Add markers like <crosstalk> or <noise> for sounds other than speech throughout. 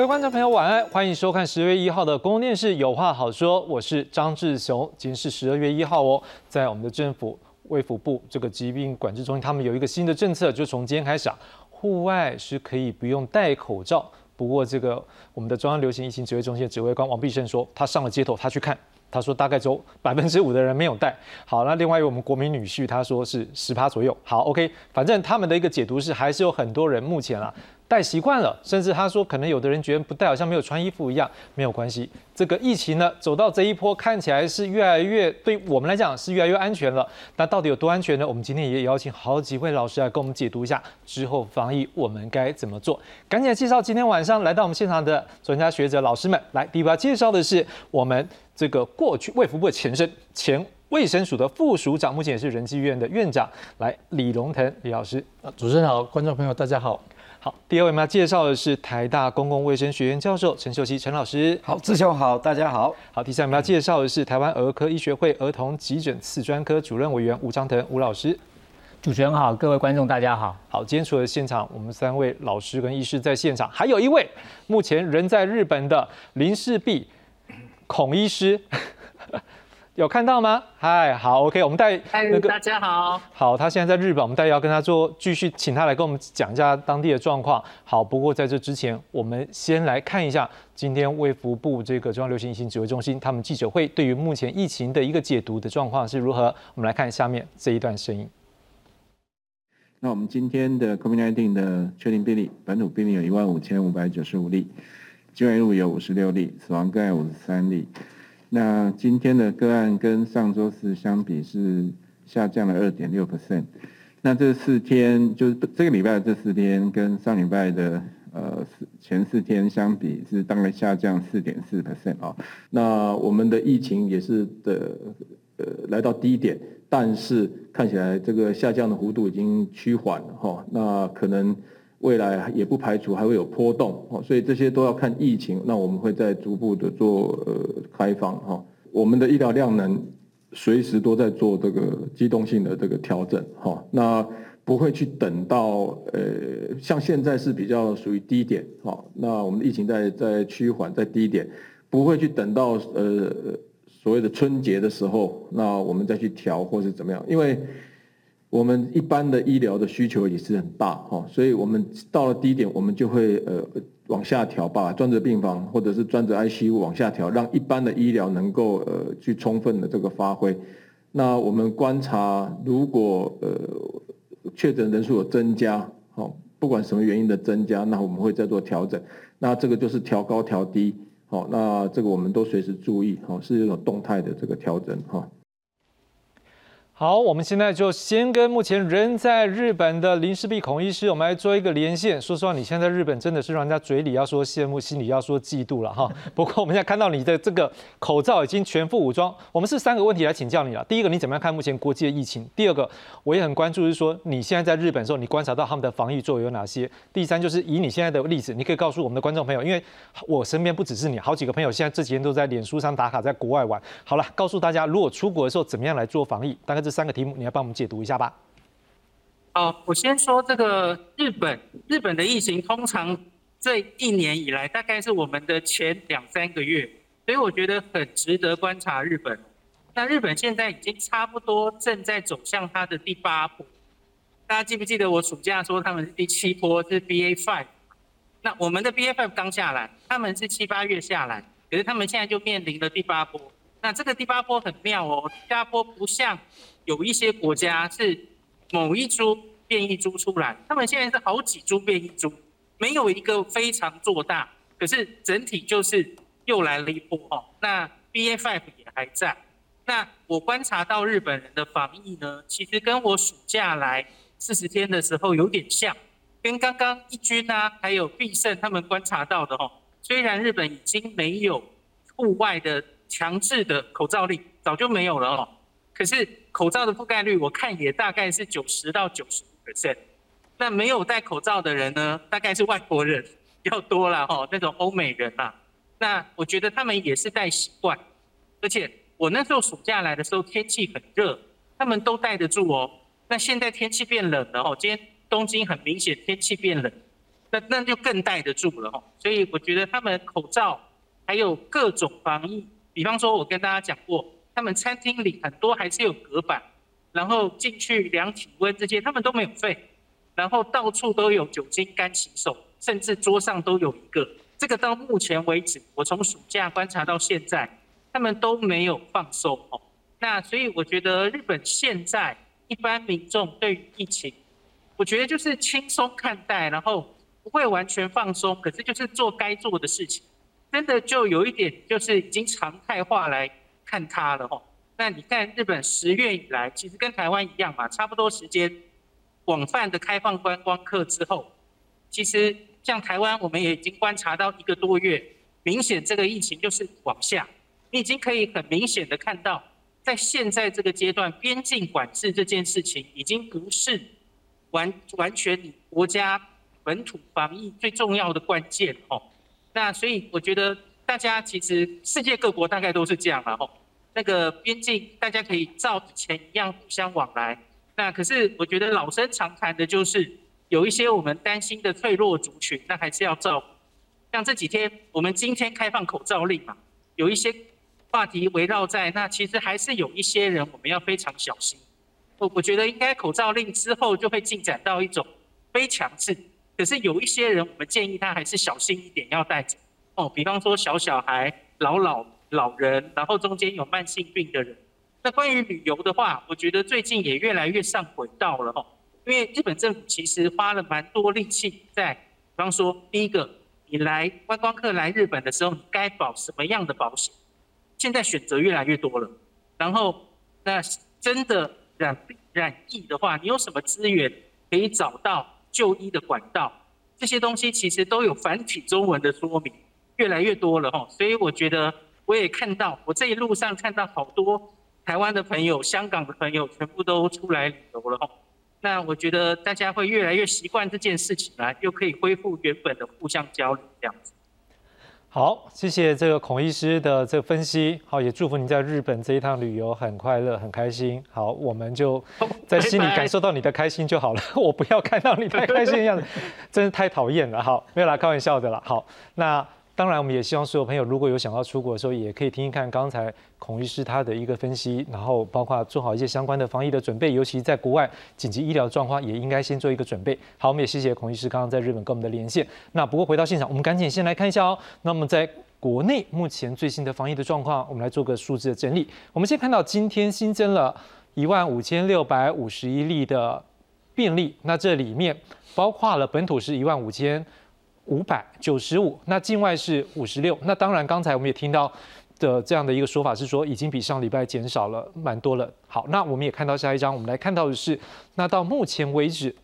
各位观众朋友，晚安，欢迎收看十月一号的公共电视《有话好说》，我是张志雄。今天是十二月一号哦，在我们的政府卫福部这个疾病管制中心，他们有一个新的政策，就从今天开始啊，户外是可以不用戴口罩。不过这个我们的中央流行疫情指挥中心的指挥官王必胜说，他上了街头，他去看。他说大概只有百分之五的人没有戴。好，那另外一位我们国民女婿，他说是十趴左右。好，OK，反正他们的一个解读是，还是有很多人目前啊戴习惯了，甚至他说可能有的人觉得不戴好像没有穿衣服一样，没有关系。这个疫情呢走到这一波，看起来是越来越对我们来讲是越来越安全了。那到底有多安全呢？我们今天也邀请好几位老师来跟我们解读一下之后防疫我们该怎么做。赶紧来介绍今天晚上来到我们现场的专家学者老师们。来，第一位介绍的是我们。这个过去卫福部的前身，前卫生署的副署长，目前也是仁济医院的院长，来李龙腾李老师。主持人好，观众朋友大家好。好，第二位我们要介绍的是台大公共卫生学院教授陈秀熙陈老师。好，志雄好，大家好。好，第三我们要介绍的是台湾儿科医学会儿童急诊次专科主任委员吴章腾吴老师。主持人好，各位观众大家好。好，今天除了现场我们三位老师跟医师在现场，还有一位目前人在日本的林世璧。孔医师有看到吗？嗨，好，OK，我们带那个大家好，好，他现在在日本，我们待会要跟他做继续，请他来跟我们讲一下当地的状况。好，不过在这之前，我们先来看一下今天卫福部这个中央流行疫情指挥中心他们记者会对于目前疫情的一个解读的状况是如何。我们来看下面这一段声音。那我们今天的 COVID-19 的确定病例，本土病例有一万五千五百九十五例。境外入有五十六例，死亡个案五十三例。那今天的个案跟上周四相比是下降了二点六 percent。那这四天就是这个礼拜的这四天跟上礼拜的呃四前四天相比是大概下降四点四 percent 啊。那我们的疫情也是的呃来到低点，但是看起来这个下降的幅度已经趋缓了哈。那可能。未来也不排除还会有波动，哦，所以这些都要看疫情。那我们会在逐步的做呃开放，哈，我们的医疗量能随时都在做这个机动性的这个调整，哈，那不会去等到呃像现在是比较属于低点，哈，那我们的疫情在在趋缓在低点，不会去等到呃所谓的春节的时候，那我们再去调或是怎么样，因为。我们一般的医疗的需求也是很大哈，所以我们到了低点，我们就会呃往下调，把专责病房或者是专责 ICU 往下调，让一般的医疗能够呃去充分的这个发挥。那我们观察，如果呃确诊人数有增加，好，不管什么原因的增加，那我们会再做调整。那这个就是调高调低，好，那这个我们都随时注意，好，是一种动态的这个调整哈。好，我们现在就先跟目前人在日本的林世璧孔医师，我们来做一个连线。说实话，你现在在日本真的是让人家嘴里要说羡慕，心里要说嫉妒了哈。<laughs> 不过我们现在看到你的这个口罩已经全副武装，我们是三个问题来请教你了。第一个，你怎么样看目前国际的疫情？第二个，我也很关注，是说你现在在日本的时候，你观察到他们的防疫作为有哪些？第三，就是以你现在的例子，你可以告诉我们的观众朋友，因为我身边不只是你，好几个朋友现在这几天都在脸书上打卡，在国外玩。好了，告诉大家，如果出国的时候怎么样来做防疫？大概这三个题目，你要帮我们。解读一下吧。好，我先说这个日本，日本的疫情通常这一年以来大概是我们的前两三个月，所以我觉得很值得观察日本。那日本现在已经差不多正在走向它的第八波。大家记不记得我暑假说他们是第七波是 BA five？那我们的 BA five 刚下来，他们是七八月下来，可是他们现在就面临了第八波。那这个第八波很妙哦，第八波不像。有一些国家是某一株变异株出来，他们现在是好几株变异株，没有一个非常做大，可是整体就是又来了一波哦。那 B A five 也还在。那我观察到日本人的防疫呢，其实跟我暑假来四十天的时候有点像，跟刚刚一军啊，还有必胜他们观察到的哦。虽然日本已经没有户外的强制的口罩令，早就没有了哦。可是口罩的覆盖率，我看也大概是九十到九十五 percent。那没有戴口罩的人呢，大概是外国人比较多了哈，那种欧美人啊。那我觉得他们也是戴习惯，而且我那时候暑假来的时候天气很热，他们都戴得住哦。那现在天气变冷了哦，今天东京很明显天气变冷，那那就更戴得住了哈。所以我觉得他们口罩还有各种防疫，比方说我跟大家讲过，他们餐厅里很多还是有隔板，然后进去量体温这些他们都没有废，然后到处都有酒精干洗手，甚至桌上都有一个。这个到目前为止，我从暑假观察到现在，他们都没有放松哦。那所以我觉得日本现在一般民众对于疫情，我觉得就是轻松看待，然后不会完全放松，可是就是做该做的事情，真的就有一点就是已经常态化来看它了哦。那你看日本十月以来，其实跟台湾一样嘛，差不多时间广泛的开放观光客之后，其实。像台湾，我们也已经观察到一个多月，明显这个疫情就是往下。你已经可以很明显的看到，在现在这个阶段，边境管制这件事情已经不是完完全你国家本土防疫最重要的关键哦。那所以我觉得大家其实世界各国大概都是这样了哦。那个边境大家可以照以前一样互相往来。那可是我觉得老生常谈的就是。有一些我们担心的脆弱族群，那还是要照顾。像这几天，我们今天开放口罩令嘛，有一些话题围绕在那，其实还是有一些人我们要非常小心。我我觉得应该口罩令之后就会进展到一种非强制，可是有一些人我们建议他还是小心一点要带着。哦，比方说小小孩、老老老人，然后中间有慢性病的人。那关于旅游的话，我觉得最近也越来越上轨道了哦。因为日本政府其实花了蛮多力气在，比方说，第一个，你来观光客来日本的时候，你该保什么样的保险？现在选择越来越多了。然后，那真的染染疫的话，你有什么资源可以找到就医的管道？这些东西其实都有繁体中文的说明，越来越多了哈。所以我觉得，我也看到，我这一路上看到好多台湾的朋友、香港的朋友，全部都出来旅游了哈。那我觉得大家会越来越习惯这件事情来，又可以恢复原本的互相交流这样子。好，谢谢这个孔医师的这个分析。好，也祝福你在日本这一趟旅游很快乐、很开心。好，我们就在心里感受到你的开心就好了。我不要看到你太开心的样子，<laughs> 真是太讨厌了。好，没有啦，开玩笑的啦。好，那。当然，我们也希望所有朋友如果有想要出国的时候，也可以听一看刚才孔医师他的一个分析，然后包括做好一些相关的防疫的准备，尤其在国外紧急医疗状况，也应该先做一个准备。好，我们也谢谢孔医师刚刚在日本跟我们的连线。那不过回到现场，我们赶紧先来看一下哦。那么在国内目前最新的防疫的状况，我们来做个数字的整理。我们先看到今天新增了一万五千六百五十一例的病例，那这里面包括了本土是一万五千。五百九十五，那境外是五十六。那当然，刚才我们也听到的这样的一个说法是说，已经比上礼拜减少了蛮多了。好，那我们也看到下一张，我们来看到的是，那到目前为止，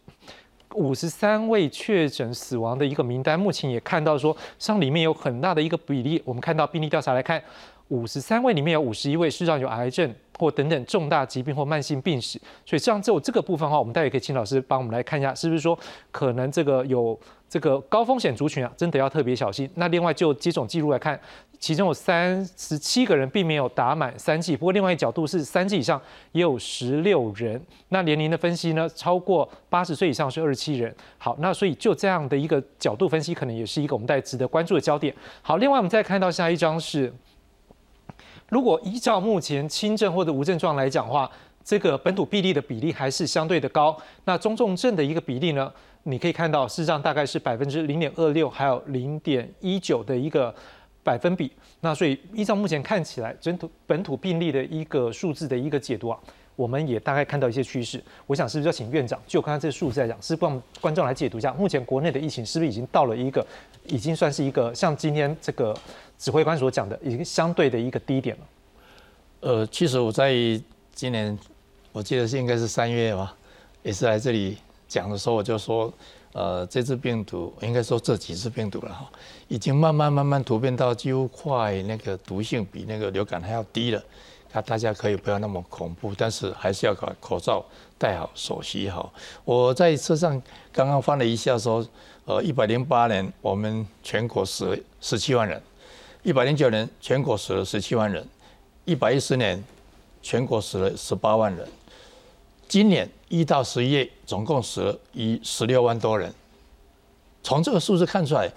五十三位确诊死亡的一个名单，目前也看到说，像里面有很大的一个比例。我们看到病例调查来看，五十三位里面有五十一位事实上有癌症或等等重大疾病或慢性病史。所以像这这个部分的话，我们待会可以请老师帮我们来看一下，是不是说可能这个有。这个高风险族群啊，真的要特别小心。那另外就接种记录来看，其中有三十七个人并没有打满三剂，不过另外一角度是三剂以上也有十六人。那年龄的分析呢，超过八十岁以上是二十七人。好，那所以就这样的一个角度分析，可能也是一个我们带值得关注的焦点。好，另外我们再看到下一张是，如果依照目前轻症或者无症状来讲的话，这个本土病例的比例还是相对的高。那中重症的一个比例呢？你可以看到，事实上大概是百分之零点二六，还有零点一九的一个百分比。那所以依照目前看起来，本土本土病例的一个数字的一个解读啊，我们也大概看到一些趋势。我想是不是要请院长就刚刚这个数字来讲，是帮观众来解读一下，目前国内的疫情是不是已经到了一个，已经算是一个像今天这个指挥官所讲的，已经相对的一个低点了。呃，其实我在今年，我记得是应该是三月吧，也是来这里。讲的时候我就说，呃，这次病毒应该说这几次病毒了哈，已经慢慢慢慢突变到几乎快那个毒性比那个流感还要低了，那大家可以不要那么恐怖，但是还是要把口罩戴好，手洗好。我在车上刚刚翻了一下说，呃，一百零八年我们全国死了十七万人，一百零九年全国死了十七万人，一百一十年全国死了十八万人。今年一到十一月，总共死了一十六万多人，从这个数字看出来，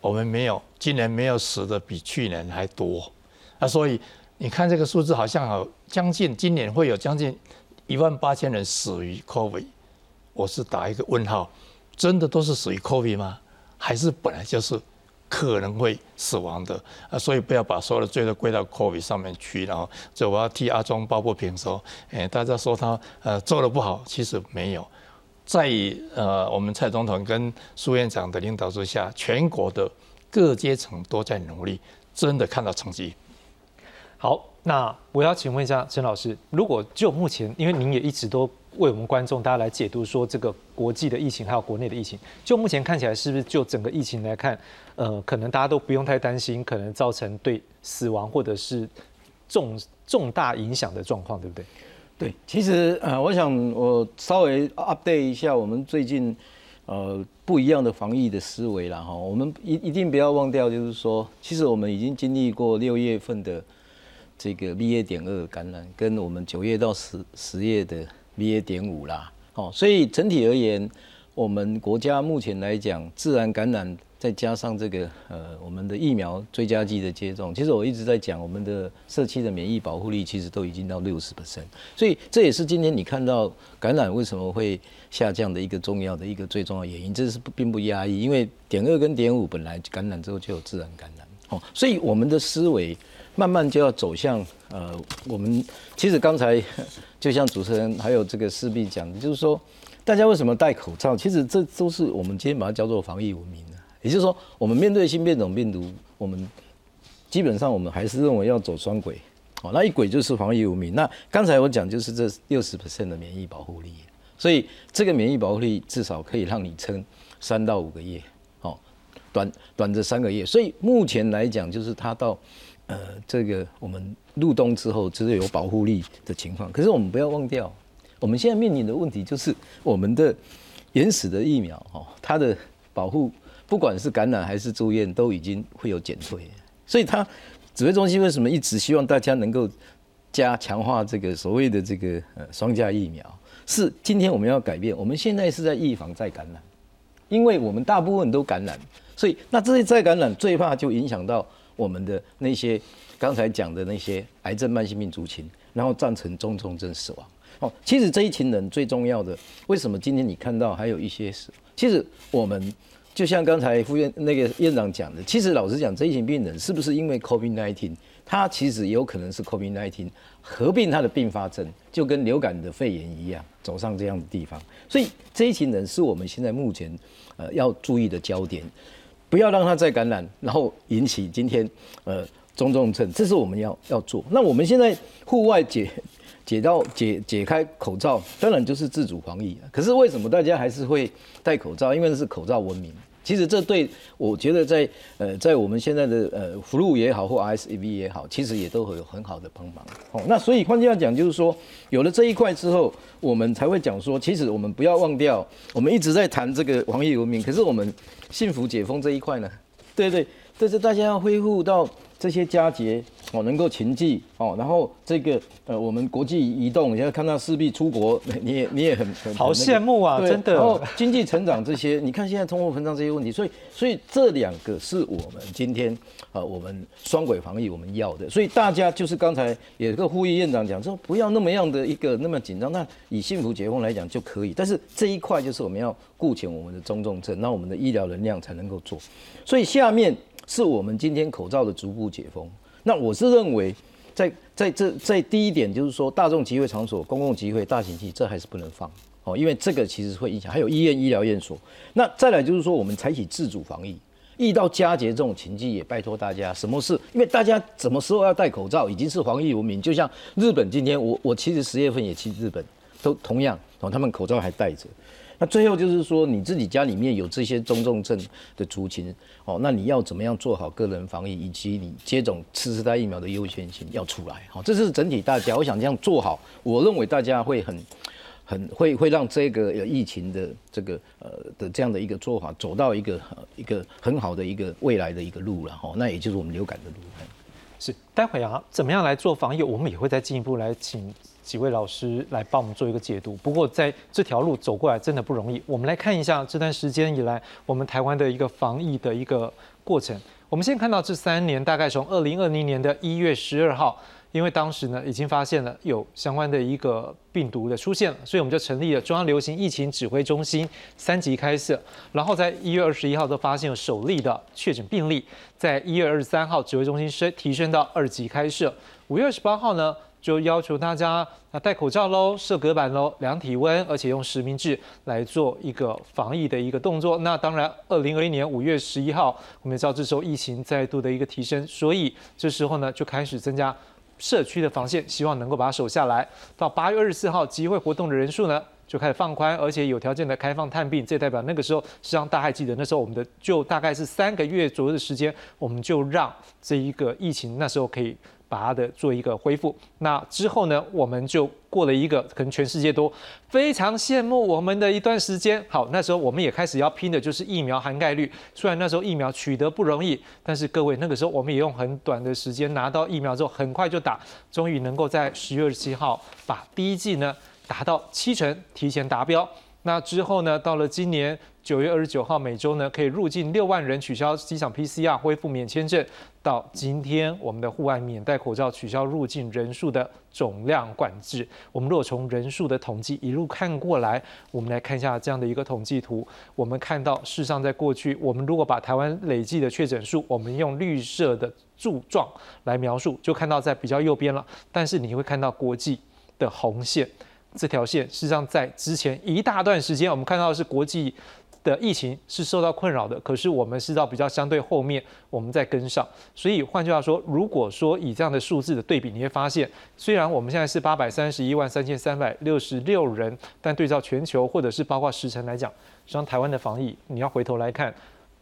我们没有今年没有死的比去年还多啊，所以你看这个数字好像有将近今年会有将近一万八千人死于 COVID，我是打一个问号，真的都是死于 COVID 吗？还是本来就是可能会死亡的啊？所以不要把所有的罪都归到 COVID 上面去，然后就我要替阿庄抱不平说，哎，大家说他呃做的不好，其实没有。在呃，我们蔡总统跟苏院长的领导之下，全国的各阶层都在努力，真的看到成绩。好，那我要请问一下陈老师，如果就目前，因为您也一直都为我们观众大家来解读说这个国际的疫情还有国内的疫情，就目前看起来是不是就整个疫情来看，呃，可能大家都不用太担心，可能造成对死亡或者是重重大影响的状况，对不对？对，其实呃，我想我稍微 update 一下我们最近呃不一样的防疫的思维了哈。我们一一定不要忘掉，就是说，其实我们已经经历过六月份的这个 BA. 点二感染，跟我们九月到十十月的 BA. 点五啦。哦，所以整体而言，我们国家目前来讲，自然感染。再加上这个呃，我们的疫苗追加剂的接种，其实我一直在讲，我们的社区的免疫保护力其实都已经到六十 percent，所以这也是今天你看到感染为什么会下降的一个重要的一个最重要原因，这是并不压抑，因为点二跟点五本来感染之后就有自然感染哦，所以我们的思维慢慢就要走向呃，我们其实刚才 <laughs> 就像主持人还有这个势必讲的，就是说大家为什么戴口罩，其实这都是我们今天把它叫做防疫文明的。也就是说，我们面对新变种病毒，我们基本上我们还是认为要走双轨，哦，那一轨就是防疫无名。那刚才我讲就是这六十 percent 的免疫保护力，所以这个免疫保护力至少可以让你撑三到五个月，哦，短短的三个月。所以目前来讲，就是它到呃这个我们入冬之后，只是有保护力的情况。可是我们不要忘掉，我们现在面临的问题就是我们的原始的疫苗，哦，它的保护。不管是感染还是住院，都已经会有减退，所以它指挥中心为什么一直希望大家能够加强化这个所谓的这个呃双价疫苗？是今天我们要改变，我们现在是在预防再感染，因为我们大部分都感染，所以那这些再感染最怕就影响到我们的那些刚才讲的那些癌症慢性病族群，然后造成中重症死亡。哦，其实这一群人最重要的，为什么今天你看到还有一些是，其实我们。就像刚才副院那个院长讲的，其实老实讲，这一群病人是不是因为 COVID-19，他其实有可能是 COVID-19 合并他的并发症，就跟流感的肺炎一样，走上这样的地方。所以这一群人是我们现在目前呃要注意的焦点，不要让它再感染，然后引起今天呃中重症，这是我们要要做。那我们现在户外解。解到解解开口罩，当然就是自主防疫了可是为什么大家还是会戴口罩？因为是口罩文明。其实这对我觉得在呃在我们现在的呃 flu 也好或 RSV 也好，其实也都会有很好的帮忙。哦，那所以换句话讲，就是说有了这一块之后，我们才会讲说，其实我们不要忘掉，我们一直在谈这个防疫文明，可是我们幸福解封这一块呢？对对，但是大家要恢复到。这些佳节哦，能够勤济哦，然后这个呃，我们国际移动，现在看到势必出国，<laughs> 你也你也很很好羡慕啊，真的。然后经济成长这些，<laughs> 你看现在通货膨胀这些问题，所以所以这两个是我们今天啊，我们双轨防疫我们要的，所以大家就是刚才有个呼吁院长讲说，不要那么样的一个那么紧张，那以幸福结婚来讲就可以，但是这一块就是我们要顾全我们的中重症，那我们的医疗能量才能够做，所以下面。是我们今天口罩的逐步解封。那我是认为，在在这在第一点就是说，大众集会场所、公共集会、大型器，这还是不能放哦，因为这个其实会影响。还有医院、医疗院所。那再来就是说，我们采取自主防疫，遇到佳节这种情境，也拜托大家，什么事？因为大家什么时候要戴口罩，已经是防疫文明。就像日本今天，我我其实十月份也去日本，都同样哦，他们口罩还戴着。那最后就是说，你自己家里面有这些中重症的族群哦，那你要怎么样做好个人防疫，以及你接种次世代疫苗的优先性要出来，好，这是整体大家，我想这样做好，我认为大家会很很会会让这个疫情的这个呃的这样的一个做法走到一个一个很好的一个未来的一个路了哈，那也就是我们流感的路。是，待会啊，怎么样来做防疫，我们也会再进一步来请。几位老师来帮我们做一个解读。不过在这条路走过来真的不容易。我们来看一下这段时间以来我们台湾的一个防疫的一个过程。我们先看到这三年，大概从二零二零年的一月十二号。因为当时呢，已经发现了有相关的一个病毒的出现了，所以我们就成立了中央流行疫情指挥中心，三级开设。然后在一月二十一号都发现有首例的确诊病例，在一月二十三号指挥中心升提升到二级开设。五月二十八号呢，就要求大家啊戴口罩喽，设隔板喽，量体温，而且用实名制来做一个防疫的一个动作。那当然，二零二一年五月十一号，我们也知道这时候疫情再度的一个提升，所以这时候呢就开始增加。社区的防线，希望能够把它守下来。到八月二十四号，集会活动的人数呢就开始放宽，而且有条件的开放探病。这代表那个时候，实际上大家还记得，那时候我们的就大概是三个月左右的时间，我们就让这一个疫情那时候可以。把它的做一个恢复，那之后呢，我们就过了一个可能全世界都非常羡慕我们的一段时间。好，那时候我们也开始要拼的就是疫苗涵盖率。虽然那时候疫苗取得不容易，但是各位那个时候我们也用很短的时间拿到疫苗之后，很快就打，终于能够在十月二十七号把第一剂呢达到七成提前达标。那之后呢，到了今年。九月二十九号，每周呢可以入境六万人，取消机场 PCR，恢复免签证。到今天，我们的户外免戴口罩，取消入境人数的总量管制。我们如果从人数的统计一路看过来，我们来看一下这样的一个统计图。我们看到，事实上在过去，我们如果把台湾累计的确诊数，我们用绿色的柱状来描述，就看到在比较右边了。但是你会看到国际的红线，这条线事实上在之前一大段时间，我们看到的是国际。的疫情是受到困扰的，可是我们是到比较相对后面，我们在跟上。所以换句话说，如果说以这样的数字的对比，你会发现，虽然我们现在是八百三十一万三千三百六十六人，但对照全球或者是包括时辰来讲，实际上台湾的防疫，你要回头来看，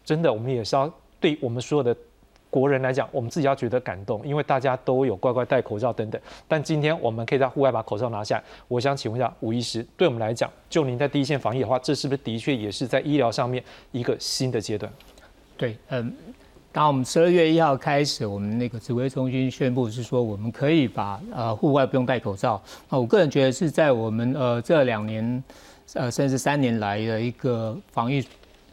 真的我们也是要对我们所有的。国人来讲，我们自己要觉得感动，因为大家都有乖乖戴口罩等等。但今天我们可以在户外把口罩拿下。我想请问一下吴医师，对我们来讲，就您在第一线防疫的话，这是不是的确也是在医疗上面一个新的阶段？对，嗯，当我们十二月一号开始，我们那个指挥中心宣布是说，我们可以把呃户外不用戴口罩。那我个人觉得是在我们呃这两年呃甚至三年来的一个防疫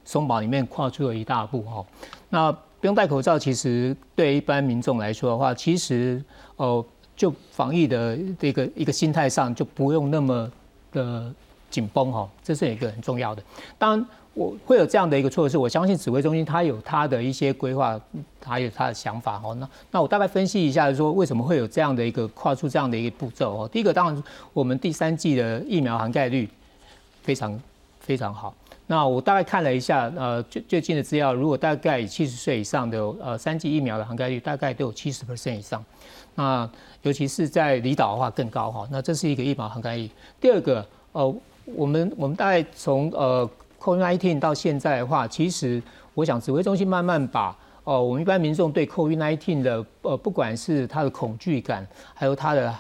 松绑里面跨出了一大步哈。那不用戴口罩，其实对一般民众来说的话，其实哦，就防疫的这个一个心态上，就不用那么的紧绷哈。这是一个很重要的。当然，我会有这样的一个措施，我相信指挥中心他有他的一些规划，他有他的想法哈。那那我大概分析一下，说为什么会有这样的一个跨出这样的一个步骤哦。第一个，当然我们第三季的疫苗涵盖率非常非常好。那我大概看了一下，呃，最最近的资料，如果大概七十岁以上的，呃，三剂疫苗的涵盖率大概都有七十 percent 以上。那尤其是在离岛的话更高哈。那这是一个疫苗涵盖率。第二个，呃，我们我们大概从呃 COVID-19 到现在的话，其实我想指挥中心慢慢把，哦，我们一般民众对 COVID-19 的，呃，不管是他的恐惧感，还有他的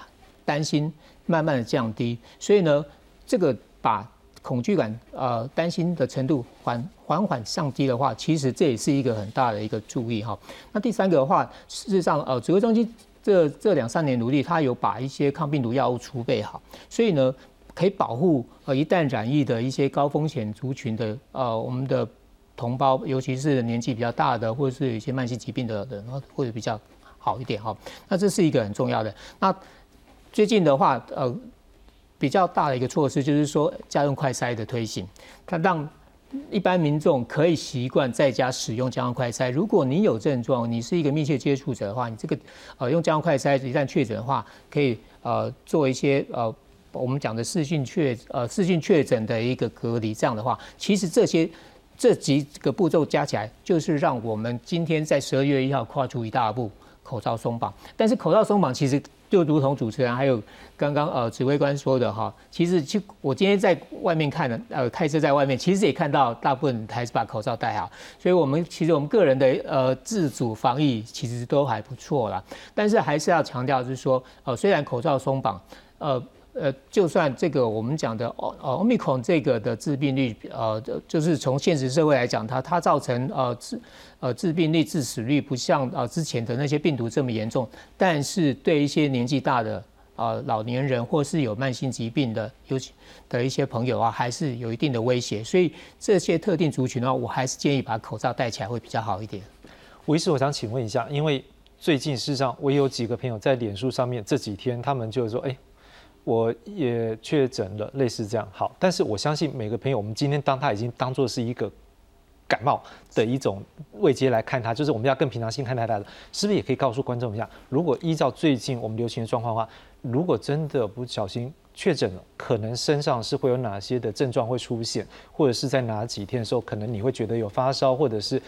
担心，慢慢的降低。所以呢，这个把恐惧感，呃，担心的程度缓缓缓降低的话，其实这也是一个很大的一个注意哈。那第三个的话，事实上，呃，指挥中心这这两三年努力，它有把一些抗病毒药物储备好，所以呢，可以保护呃一旦染疫的一些高风险族群的呃我们的同胞，尤其是年纪比较大的或者是有一些慢性疾病的人，会比较好一点哈。那这是一个很重要的。那最近的话，呃。比较大的一个措施就是说，家用快筛的推行，它让一般民众可以习惯在家使用家用快筛。如果你有症状，你是一个密切接触者的话，你这个呃用家用快筛一旦确诊的话，可以呃做一些呃我们讲的视讯确呃视讯确诊的一个隔离。这样的话，其实这些这几个步骤加起来，就是让我们今天在十二月一号跨出一大步，口罩松绑。但是口罩松绑其实。就如同主持人还有刚刚呃指挥官说的哈，其实就我今天在外面看的呃开车在外面，其实也看到大部分还是把口罩戴好，所以我们其实我们个人的呃自主防疫其实都还不错啦，但是还是要强调就是说呃虽然口罩松绑呃。呃，就算这个我们讲的哦哦奥密克戎这个的致病率，呃，就是从现实社会来讲，它它造成呃致呃致病率、致死率不像呃之前的那些病毒这么严重，但是对一些年纪大的呃老年人或是有慢性疾病的，尤其的一些朋友啊，还是有一定的威胁。所以这些特定族群的话，我还是建议把口罩戴起来会比较好一点。吴医师，我想请问一下，因为最近事实上我也有几个朋友在脸书上面这几天，他们就说，哎，我也确诊了，类似这样。好，但是我相信每个朋友，我们今天当他已经当做是一个。感冒的一种位阶来看它，就是我们要更平常心看待它的，是不是也可以告诉观众一下？如果依照最近我们流行的状况的话，如果真的不小心确诊了，可能身上是会有哪些的症状会出现，或者是在哪几天的时候，可能你会觉得有发烧，或者是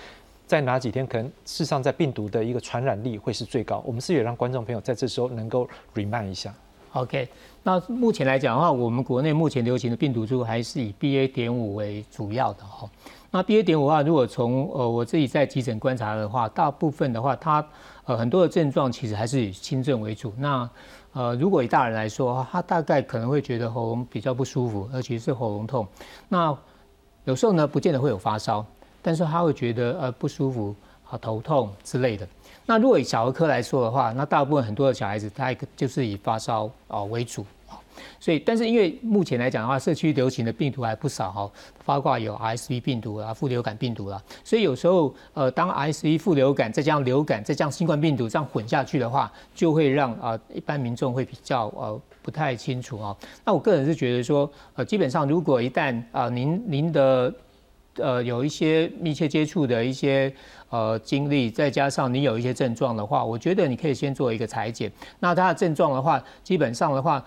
在哪几天可能事实上在病毒的一个传染力会是最高？我们是也让观众朋友在这时候能够 remind 一下。OK，那目前来讲的话，我们国内目前流行的病毒株还是以 BA. 点五为主要的哈。那 BA. 点五的话，如果从呃我自己在急诊观察的话，大部分的话，它呃很多的症状其实还是以轻症为主。那呃如果以大人来说，他大概可能会觉得喉咙比较不舒服，而且是喉咙痛。那有时候呢，不见得会有发烧，但是他会觉得呃不舒服啊头痛之类的。那如果以小儿科来说的话，那大部分很多的小孩子，他就是以发烧啊为主。所以，但是因为目前来讲的话，社区流行的病毒还不少哈，包括有 RSV 病毒啊、副流感病毒啦，所以有时候呃，当 RSV 副流感再加上流感再加上新冠病毒这样混下去的话，就会让啊一般民众会比较呃不太清楚啊。那我个人是觉得说，呃，基本上如果一旦啊您您的呃有一些密切接触的一些呃经历，再加上你有一些症状的话，我觉得你可以先做一个裁剪。那他的症状的话，基本上的话。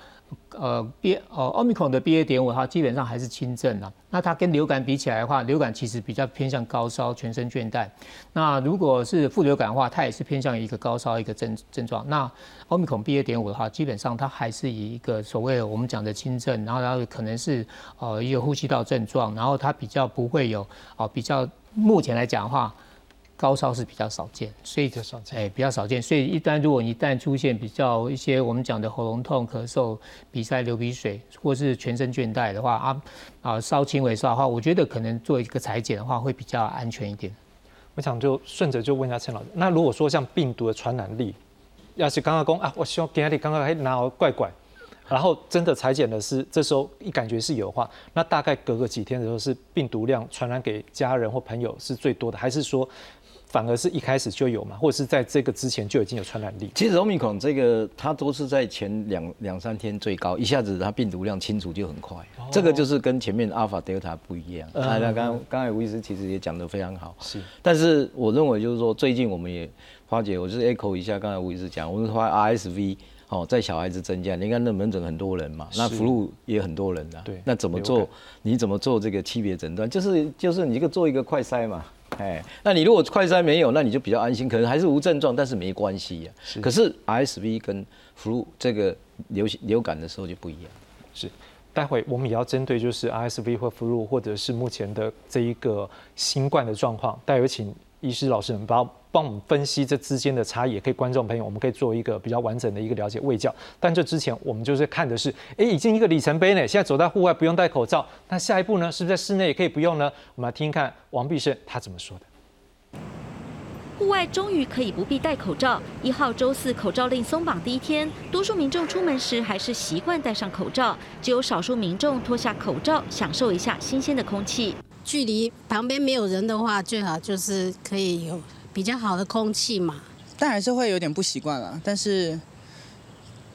呃，B 呃，omicron 的 BA. 点五它基本上还是轻症啊。那它跟流感比起来的话，流感其实比较偏向高烧、全身倦怠。那如果是副流感的话，它也是偏向一个高烧一个症症状。那 omicron BA. 点五的话，基本上它还是以一个所谓我们讲的轻症，然后它可能是呃一个呼吸道症状，然后它比较不会有哦比较目前来讲的话。高烧是比较少见，所以比较少见，哎，比较少见。所以一旦如果一旦出现比较一些我们讲的喉咙痛、咳嗽、鼻塞、流鼻水，或是全身倦怠的话，啊啊烧轻微烧的话，我觉得可能做一个裁剪的话会比较安全一点。我想就顺着就问一下陈老师，那如果说像病毒的传染力，要是刚刚讲啊，我希望给你刚刚还拿怪怪，然后真的裁剪的是这时候一感觉是有的话，那大概隔个几天的时候是病毒量传染给家人或朋友是最多的，还是说？反而是一开始就有嘛，或者是在这个之前就已经有传染力。其实欧米孔这个它都是在前两两三天最高，一下子它病毒量清除就很快。这个就是跟前面阿尔法、德尔塔不一样。那刚刚刚才吴医师其实也讲得非常好。是。但是我认为就是说，最近我们也花姐，我就是 echo 一下刚才吴医师讲，我们发 RSV 哦，在小孩子增加，你看那门诊很多人嘛，那 flu 也很多人的。对。那怎么做？你怎么做这个区别诊断？就是就是你一个做一个快筛嘛。哎，那你如果快筛没有，那你就比较安心，可能还是无症状，但是没关系呀。是。可是 RSV 跟 flu 这个流行流感的时候就不一样。是。待会我们也要针对就是 RSV 或 flu 或者是目前的这一个新冠的状况，待会请医师老师们帮。帮我们分析这之间的差异，也可以观众朋友，我们可以做一个比较完整的一个了解。卫教，但这之前我们就是看的是，哎，已经一个里程碑呢。现在走在户外不用戴口罩，那下一步呢？是不是在室内也可以不用呢？我们来听听看王必胜他怎么说的。户外终于可以不必戴口罩。一号周四口罩令松绑第一天，多数民众出门时还是习惯戴上口罩，只有少数民众脱下口罩，享受一下新鲜的空气。距离旁边没有人的话，最好就是可以有。比较好的空气嘛，但还是会有点不习惯了。但是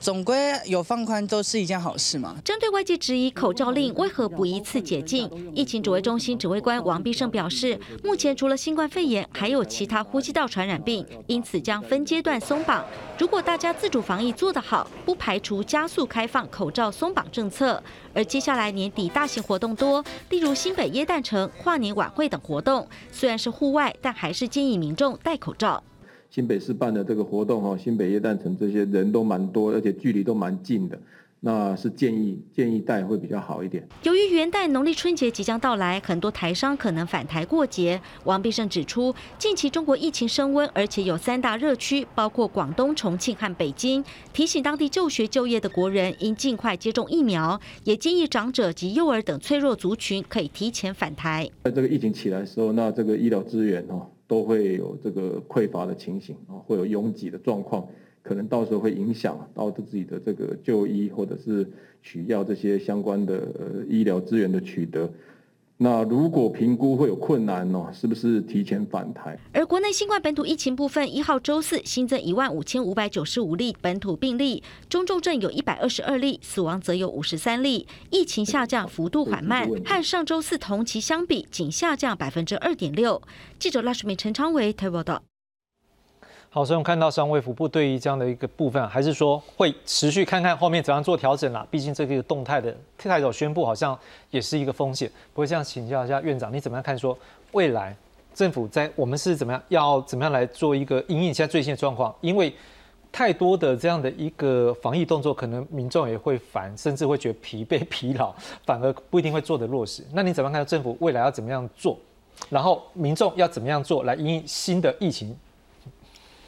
总归有放宽都是一件好事嘛。针对外界质疑口罩令为何不一次解禁，疫情指挥中心指挥官王必胜表示，目前除了新冠肺炎，还有其他呼吸道传染病，因此将分阶段松绑。如果大家自主防疫做得好，不排除加速开放口罩松绑政策。而接下来年底大型活动多，例如新北耶诞城、跨年晚会等活动，虽然是户外，但还是建议民众戴口罩。新北市办的这个活动哦，新北夜诞城这些人都蛮多，而且距离都蛮近的。那是建议建议带会比较好一点。由于元旦、农历春节即将到来，很多台商可能返台过节。王必胜指出，近期中国疫情升温，而且有三大热区，包括广东、重庆和北京，提醒当地就学就业的国人应尽快接种疫苗，也建议长者及幼儿等脆弱族群可以提前返台。在这个疫情起来的时候，那这个医疗资源哦都会有这个匮乏的情形啊，会有拥挤的状况。可能到时候会影响到自己的这个就医或者是取药这些相关的呃医疗资源的取得。那如果评估会有困难哦，是不是提前返台？而国内新冠本土疫情部分，一号周四新增一万五千五百九十五例本土病例，中重症有一百二十二例，死亡则有五十三例，疫情下降幅度缓慢，和上周四同期相比，仅下降百分之二点六。记者赖淑美、陈昌伟台报道。好，所以我们看到商卫福部对于这样的一个部分，还是说会持续看看后面怎样做调整啦。毕竟这个动态的太早宣布，好像也是一个风险。不过这样请教一下院长，你怎么样看？说未来政府在我们是怎么样，要怎么样来做一个应应现在最新的状况？因为太多的这样的一个防疫动作，可能民众也会烦，甚至会觉得疲惫、<laughs> 疲劳，反而不一定会做的落实。那你怎么样看政府未来要怎么样做？然后民众要怎么样做来应应新的疫情？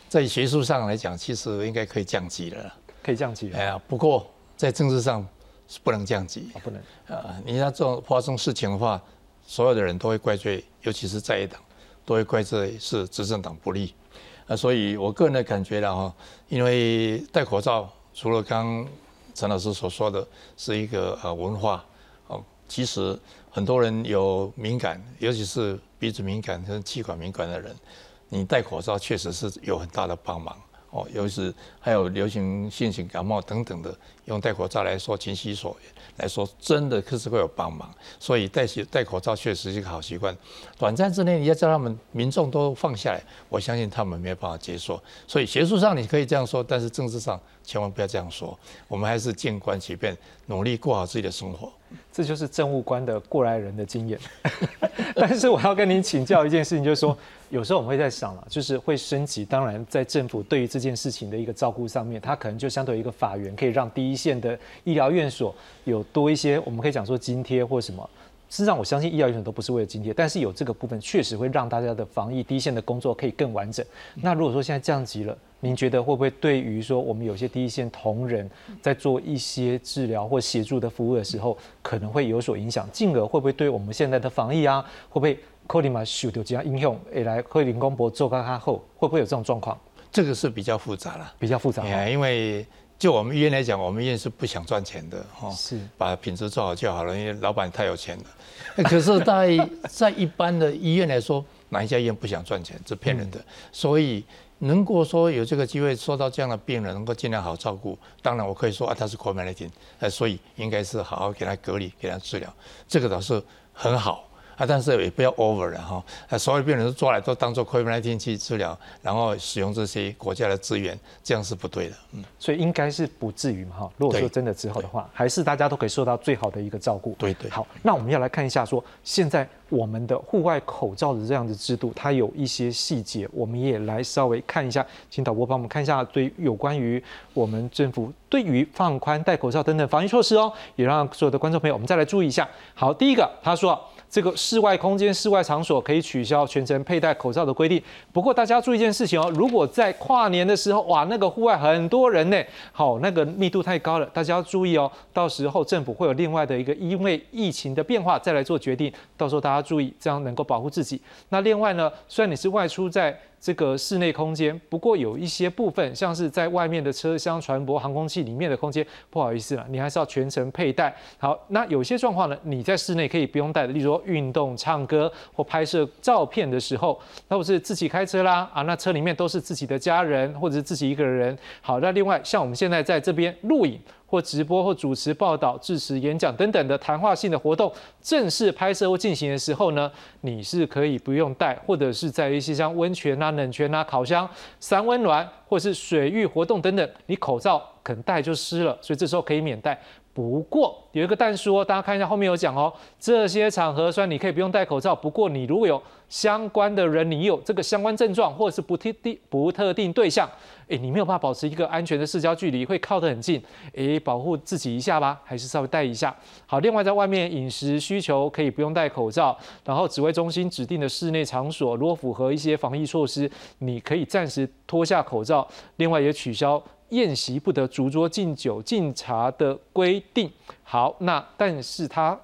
在学术上来讲，其实应该可以降级了，可以降级。哎呀，不过在政治上是不能降级，不能。啊，你要这种发生事情的话，所有的人都会怪罪，尤其是在野党，都会怪罪是执政党不利。啊，所以我个人的感觉了哈，因为戴口罩，除了刚陈老师所说的是一个呃文化哦，其实很多人有敏感，尤其是鼻子敏感跟气管敏感的人。你戴口罩确实是有很大的帮忙哦，尤其是还有流行性型感冒等等的，用戴口罩来说勤洗手来说，真的可是会有帮忙。所以戴戴口罩确实是一个好习惯。短暂之内你要叫他们民众都放下来，我相信他们没有办法接受。所以学术上你可以这样说，但是政治上千万不要这样说。我们还是静观其变，努力过好自己的生活。这就是政务官的过来人的经验。<laughs> 但是我要跟您请教一件事情，就是说。有时候我们会在想了，就是会升级。当然，在政府对于这件事情的一个照顾上面，它可能就相对一个法源，可以让第一线的医疗院所有多一些，我们可以讲说津贴或什么。事实上，我相信医疗院所都不是为了津贴，但是有这个部分确实会让大家的防疫第一线的工作可以更完整。那如果说现在降级了，您觉得会不会对于说我们有些第一线同仁在做一些治疗或协助的服务的时候，可能会有所影响？进而会不会对我们现在的防疫啊，会不会？可能嘛，受到这样影响，会来可人工波做到较后，会不会有这种状况？这个是比较复杂了，比较复杂。因为就我们医院来讲，我们医院是不想赚钱的，哈，是把品质做好就好了。因为老板太有钱了。可是，在在一般的医院来说，哪一家医院不想赚钱？是骗人的。所以，能够说有这个机会收到这样的病人，能够尽量好照顾。当然，我可以说啊，他是 COVID-19，所以应该是好好给他隔离，给他治疗。这个倒是很好。啊，但是也不要 over 了哈，啊，所有病人都抓来都当做 COVID-19 去治疗，然后使用这些国家的资源，这样是不对的，嗯，所以应该是不至于嘛哈。如果说真的之后的话，还是大家都可以受到最好的一个照顾。对对。好，那我们要来看一下说，现在我们的户外口罩的这样的制度，它有一些细节，我们也来稍微看一下，请导播帮我们看一下，对有关于我们政府对于放宽戴口罩等等防疫措施哦，也让所有的观众朋友我们再来注意一下。好，第一个他说。这个室外空间、室外场所可以取消全程佩戴口罩的规定。不过大家注意一件事情哦，如果在跨年的时候，哇，那个户外很多人呢，好，那个密度太高了，大家要注意哦。到时候政府会有另外的一个因为疫情的变化再来做决定，到时候大家注意，这样能够保护自己。那另外呢，虽然你是外出在。这个室内空间，不过有一些部分，像是在外面的车厢、船舶、航空器里面的空间，不好意思了，你还是要全程佩戴。好，那有些状况呢，你在室内可以不用戴的，例如说运动、唱歌或拍摄照片的时候，那或是自己开车啦，啊，那车里面都是自己的家人或者是自己一个人。好，那另外像我们现在在这边录影。或直播或主持报道、致辞演讲等等的谈话性的活动，正式拍摄或进行的时候呢，你是可以不用戴，或者是在一些像温泉啊、冷泉啊、烤箱、三温暖或是水域活动等等，你口罩可能戴就湿了，所以这时候可以免戴。不过有一个但说，大家看一下后面有讲哦，这些场合虽然你可以不用戴口罩，不过你如果有相关的人，你有这个相关症状，或者是不特定不特定对象，哎，你没有办法保持一个安全的社交距离，会靠得很近，哎，保护自己一下吧，还是稍微戴一下。好，另外在外面饮食需求可以不用戴口罩，然后指挥中心指定的室内场所，如果符合一些防疫措施，你可以暂时脱下口罩，另外也取消。宴席不得逐桌敬酒敬茶的规定。好，那但是他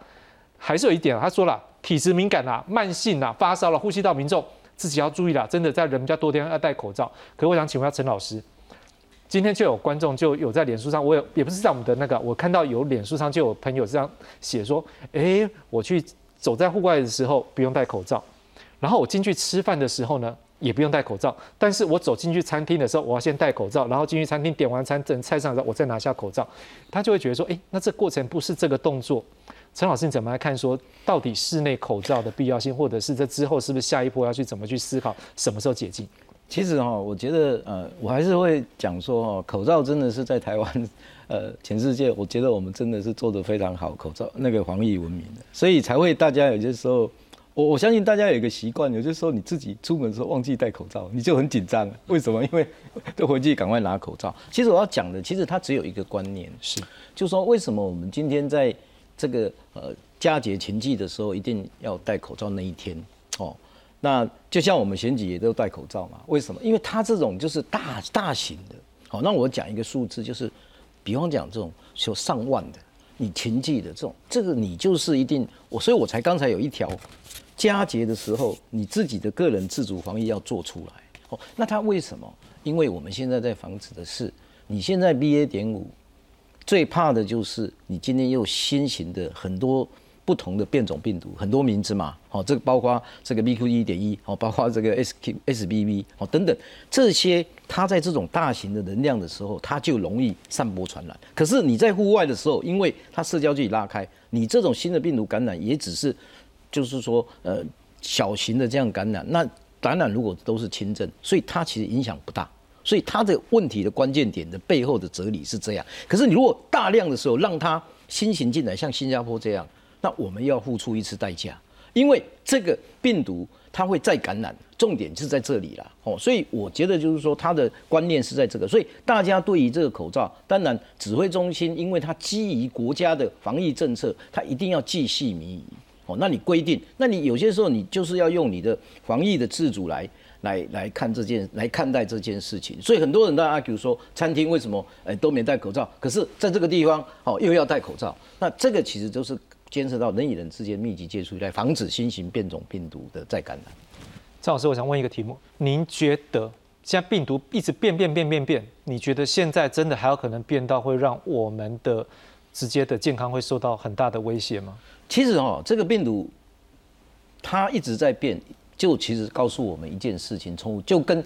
还是有一点，他说了，体质敏感啊、慢性啊、发烧了、呼吸道民众自己要注意啦，真的在人比较多地方要戴口罩。可我想请问一下陈老师，今天就有观众就有在脸书上，我有也不是在我们的那个，我看到有脸书上就有朋友这样写说，哎，我去走在户外的时候不用戴口罩，然后我进去吃饭的时候呢也不用戴口罩，但是我走进去餐厅的时候我要先戴口罩，然后进去餐厅点完餐等菜上的时候我再拿下口罩，他就会觉得说，哎，那这过程不是这个动作。陈老师，你怎么来看？说到底室内口罩的必要性，或者是这之后是不是下一步要去怎么去思考什么时候解禁？其实哈，我觉得呃，我还是会讲说哈，口罩真的是在台湾，呃，全世界，我觉得我们真的是做的非常好，口罩那个防疫文明的，所以才会大家有些时候，我我相信大家有一个习惯，有些时候你自己出门的时候忘记戴口罩，你就很紧张，为什么？因为 <laughs> 都回去赶快拿口罩。其实我要讲的，其实它只有一个观念，是，就说为什么我们今天在这个呃佳节前季的时候一定要戴口罩那一天，哦。那就像我们选举也都戴口罩嘛？为什么？因为它这种就是大大型的。好，那我讲一个数字，就是比方讲这种有上万的，你情季的这种，这个你就是一定我，所以我才刚才有一条佳节的时候，你自己的个人自主防疫要做出来。哦，那它为什么？因为我们现在在防止的是，你现在 BA. 点五最怕的就是你今天又新型的很多。不同的变种病毒很多名字嘛，好，这个包括这个 BQ 一点一，好，包括这个 SQSBB，好，等等这些，它在这种大型的能量的时候，它就容易散播传染。可是你在户外的时候，因为它社交距离拉开，你这种新的病毒感染也只是，就是说，呃，小型的这样感染。那感染如果都是轻症，所以它其实影响不大。所以它的问题的关键点的背后的哲理是这样。可是你如果大量的时候让它新型进来，像新加坡这样。那我们要付出一次代价，因为这个病毒它会再感染，重点是在这里了哦。所以我觉得就是说，它的观念是在这个。所以大家对于这个口罩，当然指挥中心，因为它基于国家的防疫政策，它一定要细细靡遗那你规定，那你有些时候你就是要用你的防疫的自主来来来看这件来看待这件事情。所以很多人都阿 Q 说，餐厅为什么哎都没戴口罩，可是在这个地方哦又要戴口罩，那这个其实都是。监测到人与人之间密集接触，来防止新型变种病毒的再感染。赵老师，我想问一个题目：您觉得现在病毒一直变变变变变，你觉得现在真的还有可能变到会让我们的直接的健康会受到很大的威胁吗？其实哦，这个病毒它一直在变，就其实告诉我们一件事情：从就跟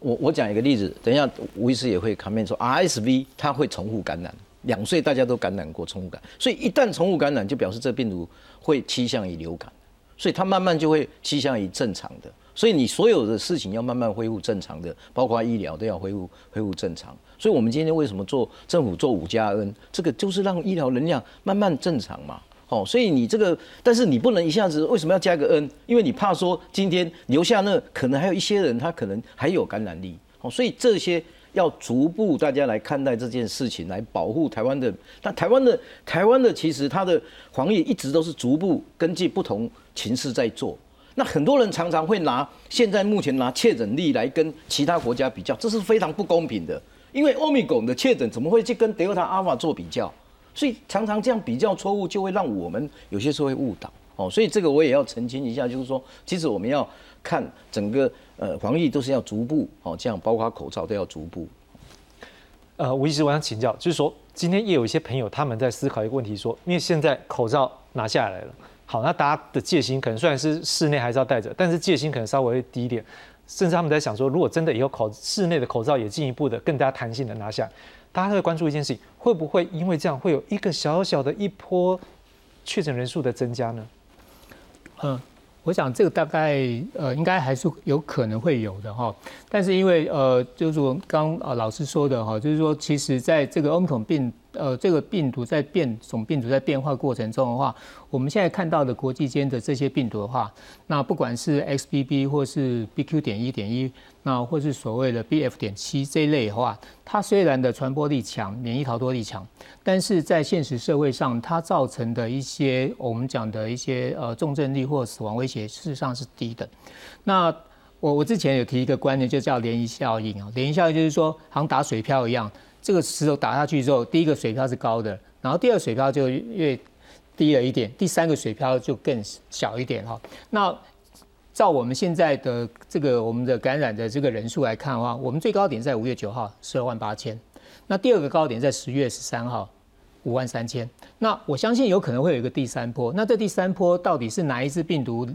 我我讲一个例子，等一下吴医师也会看面说，RSV 它会重复感染。两岁大家都感染过重复感，所以一旦重复感染，就表示这病毒会趋向于流感，所以它慢慢就会趋向于正常的。所以你所有的事情要慢慢恢复正常的，包括医疗都要恢复恢复正常。所以我们今天为什么做政府做五加 N，这个就是让医疗能量慢慢正常嘛。哦，所以你这个，但是你不能一下子为什么要加个 N？因为你怕说今天留下那可能还有一些人他可能还有感染力。哦，所以这些。要逐步大家来看待这件事情，来保护台湾的。那台湾的台湾的其实它的防疫一直都是逐步根据不同情势在做。那很多人常常会拿现在目前拿确诊率来跟其他国家比较，这是非常不公平的。因为欧米伽的确诊怎么会去跟德尔塔、阿尔法做比较？所以常常这样比较错误，就会让我们有些时候会误导。哦，所以这个我也要澄清一下，就是说，其实我们要看整个。呃，防疫都是要逐步哦，这样包括口罩都要逐步。呃，吴医师，我想请教，就是说，今天也有一些朋友他们在思考一个问题，说，因为现在口罩拿下来了，好，那大家的戒心可能虽然是室内还是要戴着，但是戒心可能稍微低一点，甚至他们在想说，如果真的以后口室内的口罩也进一步的更加弹性的拿下，大家会关注一件事情，会不会因为这样会有一个小小的一波确诊人数的增加呢？嗯。我想这个大概呃应该还是有可能会有的哈，但是因为呃就是说刚呃老师说的哈，就是说其实在这个欧米病呃这个病毒在变种病毒在变化过程中的话，我们现在看到的国际间的这些病毒的话，那不管是 XBB 或是 BQ. 点一点一。那或是所谓的 B F 点七这一类的话，它虽然的传播力强、免疫逃脱力强，但是在现实社会上，它造成的一些我们讲的一些呃重症率或死亡威胁，事实上是低的。那我我之前有提一个观念，就叫涟漪效应啊。涟漪效应就是说，好像打水漂一样，这个石头打下去之后，第一个水漂是高的，然后第二水漂就越低了一点，第三个水漂就更小一点哈。那照我们现在的这个我们的感染的这个人数来看的话，我们最高点在五月九号十二万八千，那第二个高点在十月十三号，五万三千。那我相信有可能会有一个第三波。那这第三波到底是哪一支病毒，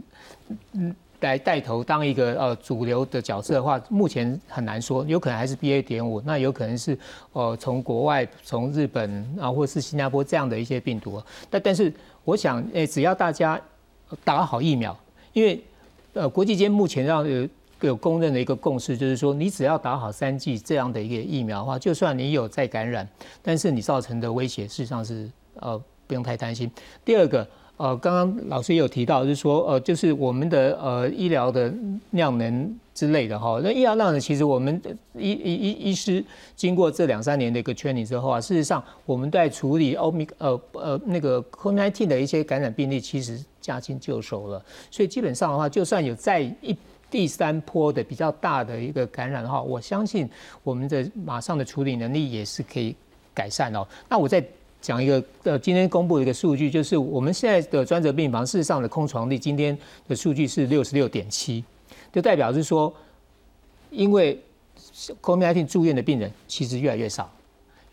嗯，来带头当一个呃主流的角色的话，目前很难说。有可能还是 BA. 点五，那有可能是呃从国外从日本啊或是新加坡这样的一些病毒。但但是我想，诶，只要大家打好疫苗，因为呃国际间目前让有。有公认的一个共识，就是说，你只要打好三剂这样的一个疫苗的话，就算你有再感染，但是你造成的威胁事实上是呃不用太担心。第二个，呃，刚刚老师也有提到，就是说，呃，就是我们的呃医疗的量能之类的哈。那医疗量能其实我们医医医医师经过这两三年的一个 training 之后啊，事实上我们在处理欧米呃呃那个 COVID-19 的一些感染病例，其实驾轻就熟了。所以基本上的话，就算有在一第三波的比较大的一个感染的话，我相信我们的马上的处理能力也是可以改善哦。那我在讲一个呃，今天公布的一个数据，就是我们现在的专责病房事实上的空床率，今天的数据是六十六点七，就代表是说，因为 COVID-19 住院的病人其实越来越少，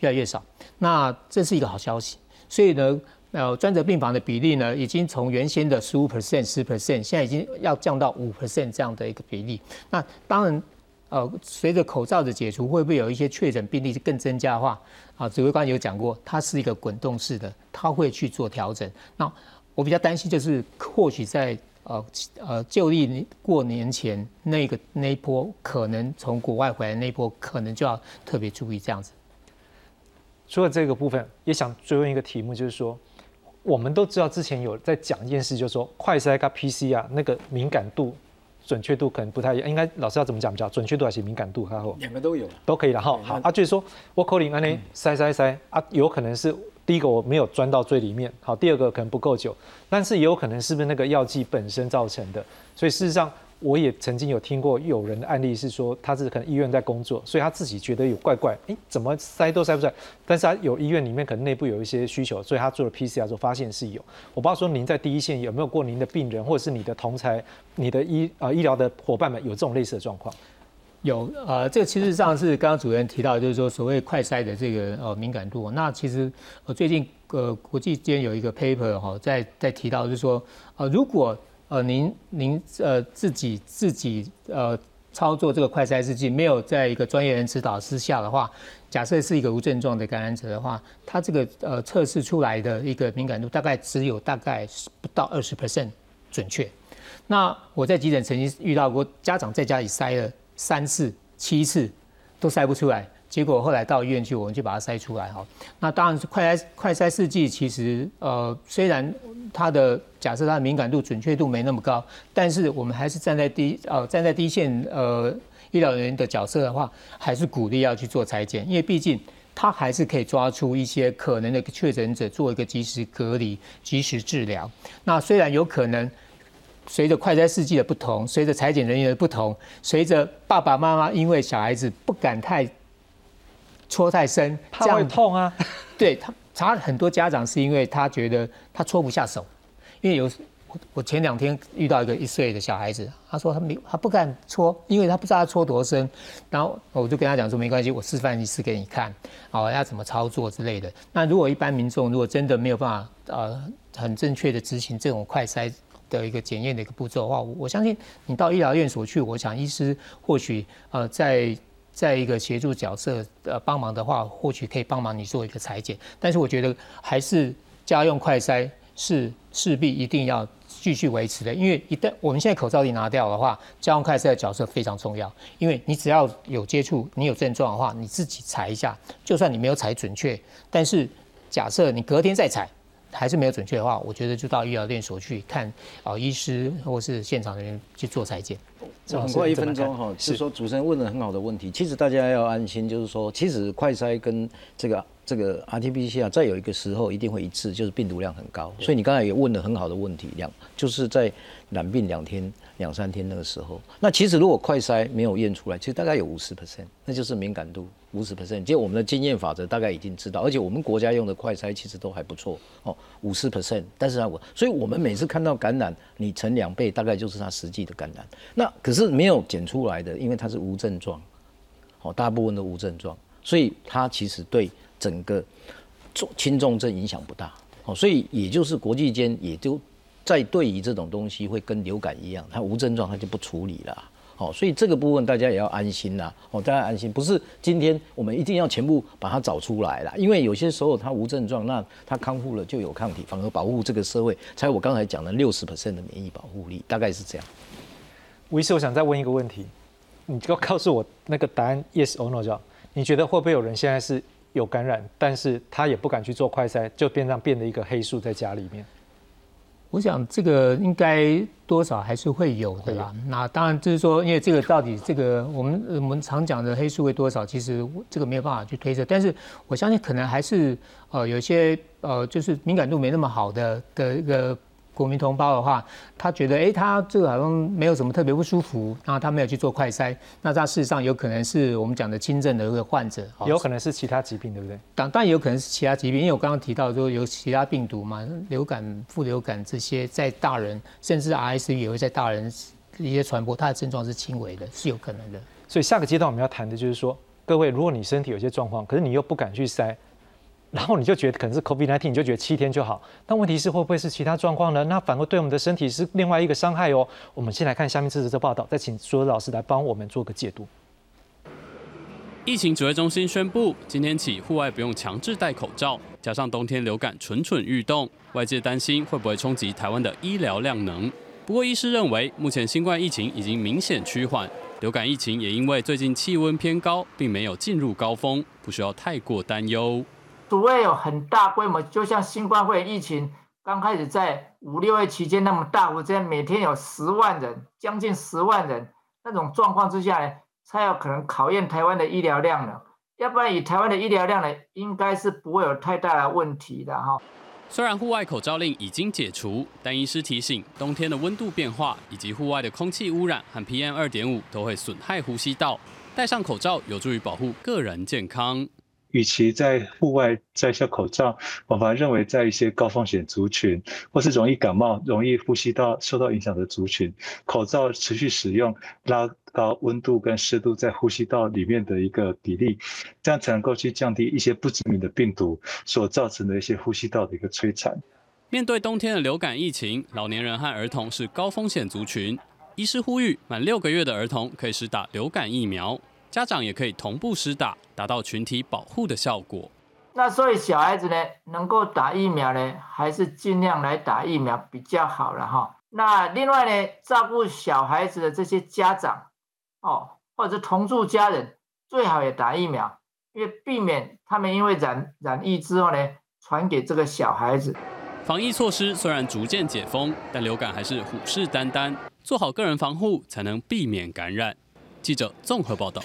越来越少，那这是一个好消息。所以呢。呃专责病房的比例呢，已经从原先的十五 percent、十 percent，现在已经要降到五 percent 这样的一个比例。那当然，呃，随着口罩的解除，会不会有一些确诊病例更增加的话？啊，指挥官有讲过，它是一个滚动式的，他会去做调整。那我比较担心就是，或许在呃呃就历过年前那个那一波，可能从国外回来那一波，可能就要特别注意这样子。除了这个部分，也想追问一个题目，就是说。我们都知道，之前有在讲一件事，就是说快筛跟 PCR 那个敏感度、准确度可能不太一样。应该老师要怎么讲比较准确度还是敏感度？然后两个都有，都可以了哈。好，啊，就是说我口令安尼塞塞塞啊，有可能是第一个我没有钻到最里面，好，第二个可能不够久，但是也有可能是不是那个药剂本身造成的？所以事实上。我也曾经有听过有人的案例是说，他是可能医院在工作，所以他自己觉得有怪怪，哎，怎么塞都塞不出来。但是他有医院里面可能内部有一些需求，所以他做了 PCR 之后发现是有。我不知道说您在第一线有没有过您的病人或者是你的同才、你的医啊医疗的伙伴们有这种类似的状况？有，呃，这个其实上是刚刚主任提到，就是说所谓快筛的这个呃敏感度。那其实呃最近呃国际间有一个 paper 哈，在在提到就是说呃如果呃，您您呃自己自己呃操作这个快筛试剂，没有在一个专业人指导之下的话，假设是一个无症状的感染者的话，他这个呃测试出来的一个敏感度大概只有大概不到二十 percent 准确。那我在急诊曾经遇到过家长在家里筛了三次、七次都筛不出来。结果后来到医院去，我们就把它筛出来哈。那当然是快筛快筛试剂，其实呃虽然它的假设它的敏感度准确度没那么高，但是我们还是站在第呃站在第一线呃医疗人员的角色的话，还是鼓励要去做裁剪，因为毕竟它还是可以抓出一些可能的确诊者，做一个及时隔离、及时治疗。那虽然有可能随着快筛试剂的不同，随着裁剪人员的不同，随着爸爸妈妈因为小孩子不敢太戳太深，怕会痛啊。<laughs> 对他，他很多家长是因为他觉得他戳不下手，因为有我我前两天遇到一个一岁的小孩子，他说他没他不敢戳，因为他不知道他戳多深。然后我就跟他讲说没关系，我示范一次给你看，哦要怎么操作之类的。那如果一般民众如果真的没有办法呃很正确的执行这种快筛的一个检验的一个步骤的话，我相信你到医疗院所去，我想医师或许呃在。在一个协助角色呃帮忙的话，或许可以帮忙你做一个裁剪，但是我觉得还是家用快筛是势必一定要继续维持的，因为一旦我们现在口罩一拿掉的话，家用快筛的角色非常重要，因为你只要有接触，你有症状的话，你自己裁一下，就算你没有裁准确，但是假设你隔天再裁。还是没有准确的话，我觉得就到医疗院所去看啊，医师或是现场人员去做裁剪。很快一分钟哈，是说主持人问了很好的问题。其实大家要安心，就是说，其实快筛跟这个这个 RT-PCR 再有一个时候一定会一致，就是病毒量很高。所以你刚才也问了很好的问题，两就是在染病两天。两三天那个时候，那其实如果快筛没有验出来，其实大概有五十 percent，那就是敏感度五十 percent。就我们的经验法则，大概已经知道，而且我们国家用的快筛其实都还不错哦，五十 percent。但是啊，我所以我们每次看到感染，你乘两倍，大概就是它实际的感染。那可是没有检出来的，因为它是无症状，哦，大部分都无症状。所以它其实对整个重轻重症影响不大。哦，所以也就是国际间也就在对于这种东西会跟流感一样，它无症状它就不处理了。哦，所以这个部分大家也要安心啦。哦，大家安心，不是今天我们一定要全部把它找出来了，因为有些时候它无症状，那它康复了就有抗体，反而保护这个社会，才我刚才讲的六十 percent 的免疫保护力，大概是这样。吴医师，我想再问一个问题，你就告诉我那个答案，yes or no 就。你觉得会不会有人现在是有感染，但是他也不敢去做快筛，就变成变得一个黑数在家里面？我想这个应该多少还是会有的啦。那当然就是说，因为这个到底这个我们我们常讲的黑数会多少，其实这个没有办法去推测。但是我相信可能还是呃有些呃就是敏感度没那么好的的一个。国民同胞的话，他觉得哎，他这个好像没有什么特别不舒服，然后他没有去做快筛，那他事实上有可能是我们讲的轻症的一个患者，有可能是其他疾病，对不对？当当然有可能是其他疾病，因为我刚刚提到说有其他病毒嘛，流感、副流感这些在大人，甚至 RSV 也会在大人一些传播，它的症状是轻微的，是有可能的。所以下个阶段我们要谈的就是说，各位，如果你身体有些状况，可是你又不敢去筛。然后你就觉得可能是 COVID-19，你就觉得七天就好。但问题是会不会是其他状况呢？那反而对我们的身体是另外一个伤害哦。我们先来看下面这则报道，再请所有老师来帮我们做个解读。疫情指挥中心宣布，今天起户外不用强制戴口罩。加上冬天流感蠢蠢欲动，外界担心会不会冲击台湾的医疗量能。不过医师认为，目前新冠疫情已经明显趋缓，流感疫情也因为最近气温偏高，并没有进入高峰，不需要太过担忧。不会有很大规模，就像新冠肺疫情刚开始在五六月期间那么大，我这样每天有十万人，将近十万人那种状况之下呢，才有可能考验台湾的医疗量呢。要不然以台湾的医疗量呢，应该是不会有太大的问题的哈。虽然户外口罩令已经解除，但医师提醒，冬天的温度变化以及户外的空气污染和 PM 二点五都会损害呼吸道，戴上口罩有助于保护个人健康。与其在户外摘下口罩，我反而认为在一些高风险族群，或是容易感冒、容易呼吸道受到影响的族群，口罩持续使用，拉高温度跟湿度在呼吸道里面的一个比例，这样才能够去降低一些不知名的病毒所造成的一些呼吸道的一个摧残。面对冬天的流感疫情，老年人和儿童是高风险族群，医师呼吁满六个月的儿童可以施打流感疫苗。家长也可以同步施打，达到群体保护的效果。那所以小孩子呢，能够打疫苗呢，还是尽量来打疫苗比较好了哈。那另外呢，照顾小孩子的这些家长哦，或者同住家人，最好也打疫苗，因为避免他们因为染染疫之后呢，传给这个小孩子。防疫措施虽然逐渐解封，但流感还是虎视眈眈，做好个人防护才能避免感染。记者综合报道。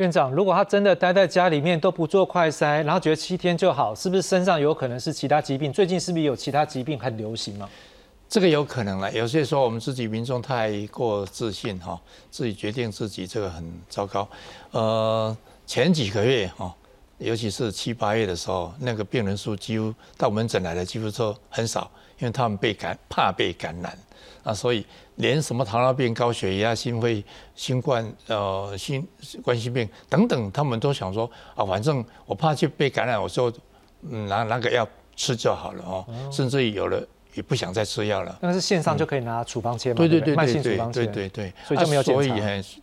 院长，如果他真的待在家里面都不做快筛，然后觉得七天就好，是不是身上有可能是其他疾病？最近是不是有其他疾病很流行吗？这个有可能了。有些时候我们自己民众太过自信哈，自己决定自己这个很糟糕。呃，前几个月哈，尤其是七八月的时候，那个病人数几乎到门诊来的几乎都很少，因为他们被感怕被感染。啊，所以连什么糖尿病、高血压、心肺、新冠、呃、心冠心病等等，他们都想说啊，反正我怕去被感染，我就拿拿个药吃就好了哦。甚至于有了也不想再吃药了。但是线上就可以拿处方签嘛？对对对对对对对对，所以就没有所以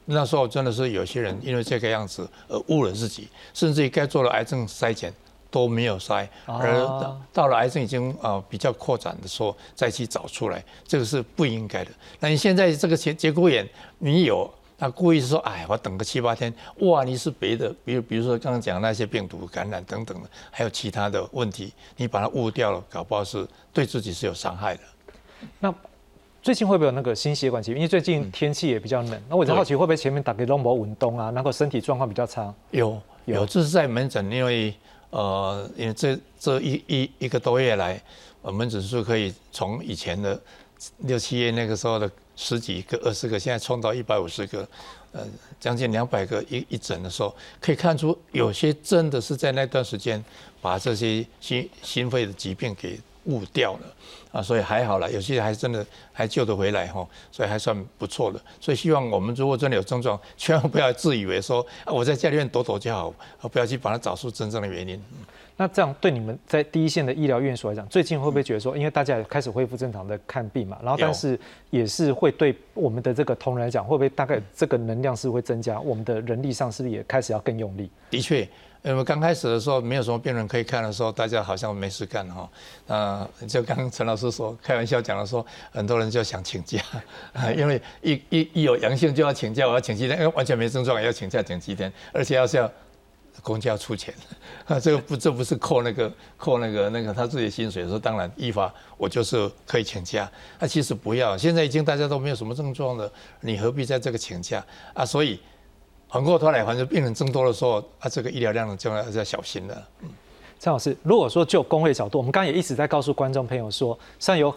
那时候真的是有些人因为这个样子而误了自己，甚至于该做了癌症筛检。都没有筛，而到了癌症已经呃比较扩展的时候再去找出来，这个是不应该的。那你现在这个节节骨眼你有，那故意说哎我等个七八天，哇你是别的，比如比如说刚刚讲那些病毒感染等等的，还有其他的问题，你把它误掉了，搞不好是对自己是有伤害的。那最近会不会有那个心血管疾病？因为最近天气也比较冷，那我就好奇会不会前面打给龙膜稳冬啊，然后身体状况比较差？有有，这是在门诊，因为。呃，因为这这一一一个多月来，我们指数可以从以前的六七月那个时候的十几个、二十个，现在冲到一百五十个，呃，将近两百个一一整的时候，可以看出有些真的是在那段时间把这些心心肺的疾病给误掉了啊，所以还好了，有些还真的还救得回来哈，所以还算不错的。所以希望我们如果真的有症状，<laughs> 千万不要自以为说啊我在家里面躲躲就好，不要去把它找出真正的原因。那这样对你们在第一线的医疗院所来讲，最近会不会觉得说，因为大家也开始恢复正常的看病嘛，然后但是也是会对我们的这个同仁来讲，会不会大概这个能量是会增加，我们的人力上是不是也开始要更用力？的确。因为刚开始的时候没有什么病人可以看的时候，大家好像没事干哈。呃，就刚陈老师说开玩笑讲的说，很多人就想请假，因为一一一有阳性就要请假，我要请几天，因为完全没症状也要请假请几天，而且要是要公家出钱，啊，这个不这不是扣那个扣那个那个他自己的薪水，说当然依法我就是可以请假，那其实不要，现在已经大家都没有什么症状了，你何必在这个请假啊？所以。反过头来，反正病人增多的时候，啊，这个医疗量就要要小心了。嗯，陈老师，如果说就工会角度，我们刚刚也一直在告诉观众朋友说，上游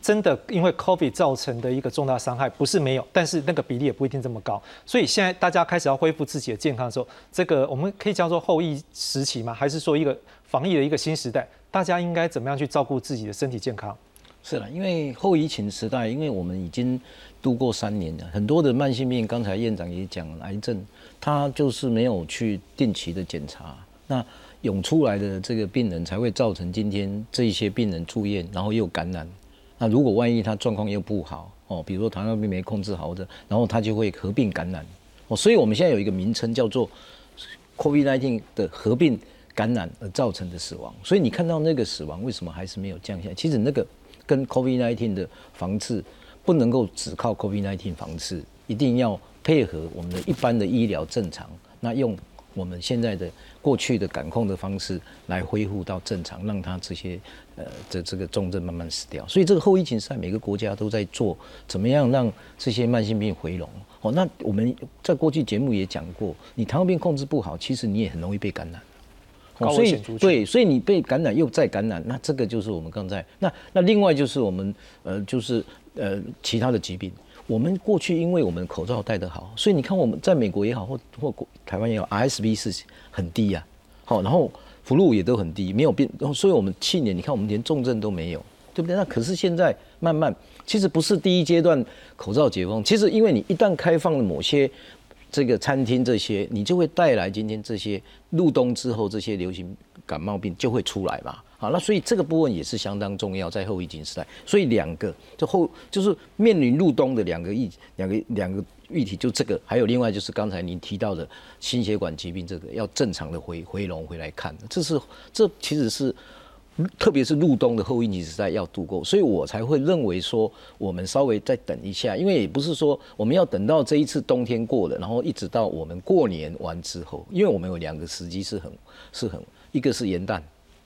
真的因为 COVID 造成的一个重大伤害不是没有，但是那个比例也不一定这么高。所以现在大家开始要恢复自己的健康的时候，这个我们可以叫做后疫时期吗？还是说一个防疫的一个新时代？大家应该怎么样去照顾自己的身体健康？是了，因为后疫情时代，因为我们已经度过三年了，很多的慢性病，刚才院长也讲，癌症，他就是没有去定期的检查，那涌出来的这个病人才会造成今天这一些病人住院，然后又感染。那如果万一他状况又不好哦，比如说糖尿病没控制好的，然后他就会合并感染哦。所以我们现在有一个名称叫做 COVID-19 的合并感染而造成的死亡。所以你看到那个死亡为什么还是没有降下来？其实那个。跟 COVID-19 的防治不能够只靠 COVID-19 防治，一定要配合我们的一般的医疗正常，那用我们现在的过去的感控的方式来恢复到正常，让他这些呃这这个重症慢慢死掉。所以这个后疫情时代，每个国家都在做怎么样让这些慢性病回笼。哦，那我们在过去节目也讲过，你糖尿病控制不好，其实你也很容易被感染。所以对，所以你被感染又再感染，那这个就是我们刚才那那另外就是我们呃就是呃其他的疾病，我们过去因为我们口罩戴得好，所以你看我们在美国也好或或台湾也好，RSV 是很低呀，好，然后福禄也都很低，没有变，所以我们去年你看我们连重症都没有，对不对？那可是现在慢慢，其实不是第一阶段口罩解封，其实因为你一旦开放了某些。这个餐厅这些，你就会带来今天这些入冬之后这些流行感冒病就会出来嘛。好，那所以这个部分也是相当重要，在后疫情时代。所以两个就后就是面临入冬的两个议两个两个议题，就这个，还有另外就是刚才您提到的心血管疾病，这个要正常的回回笼回来看，这是这其实是。特别是入冬的后疫情时代要度过，所以我才会认为说，我们稍微再等一下，因为也不是说我们要等到这一次冬天过了，然后一直到我们过年完之后，因为我们有两个时机是很是很，一个是元旦。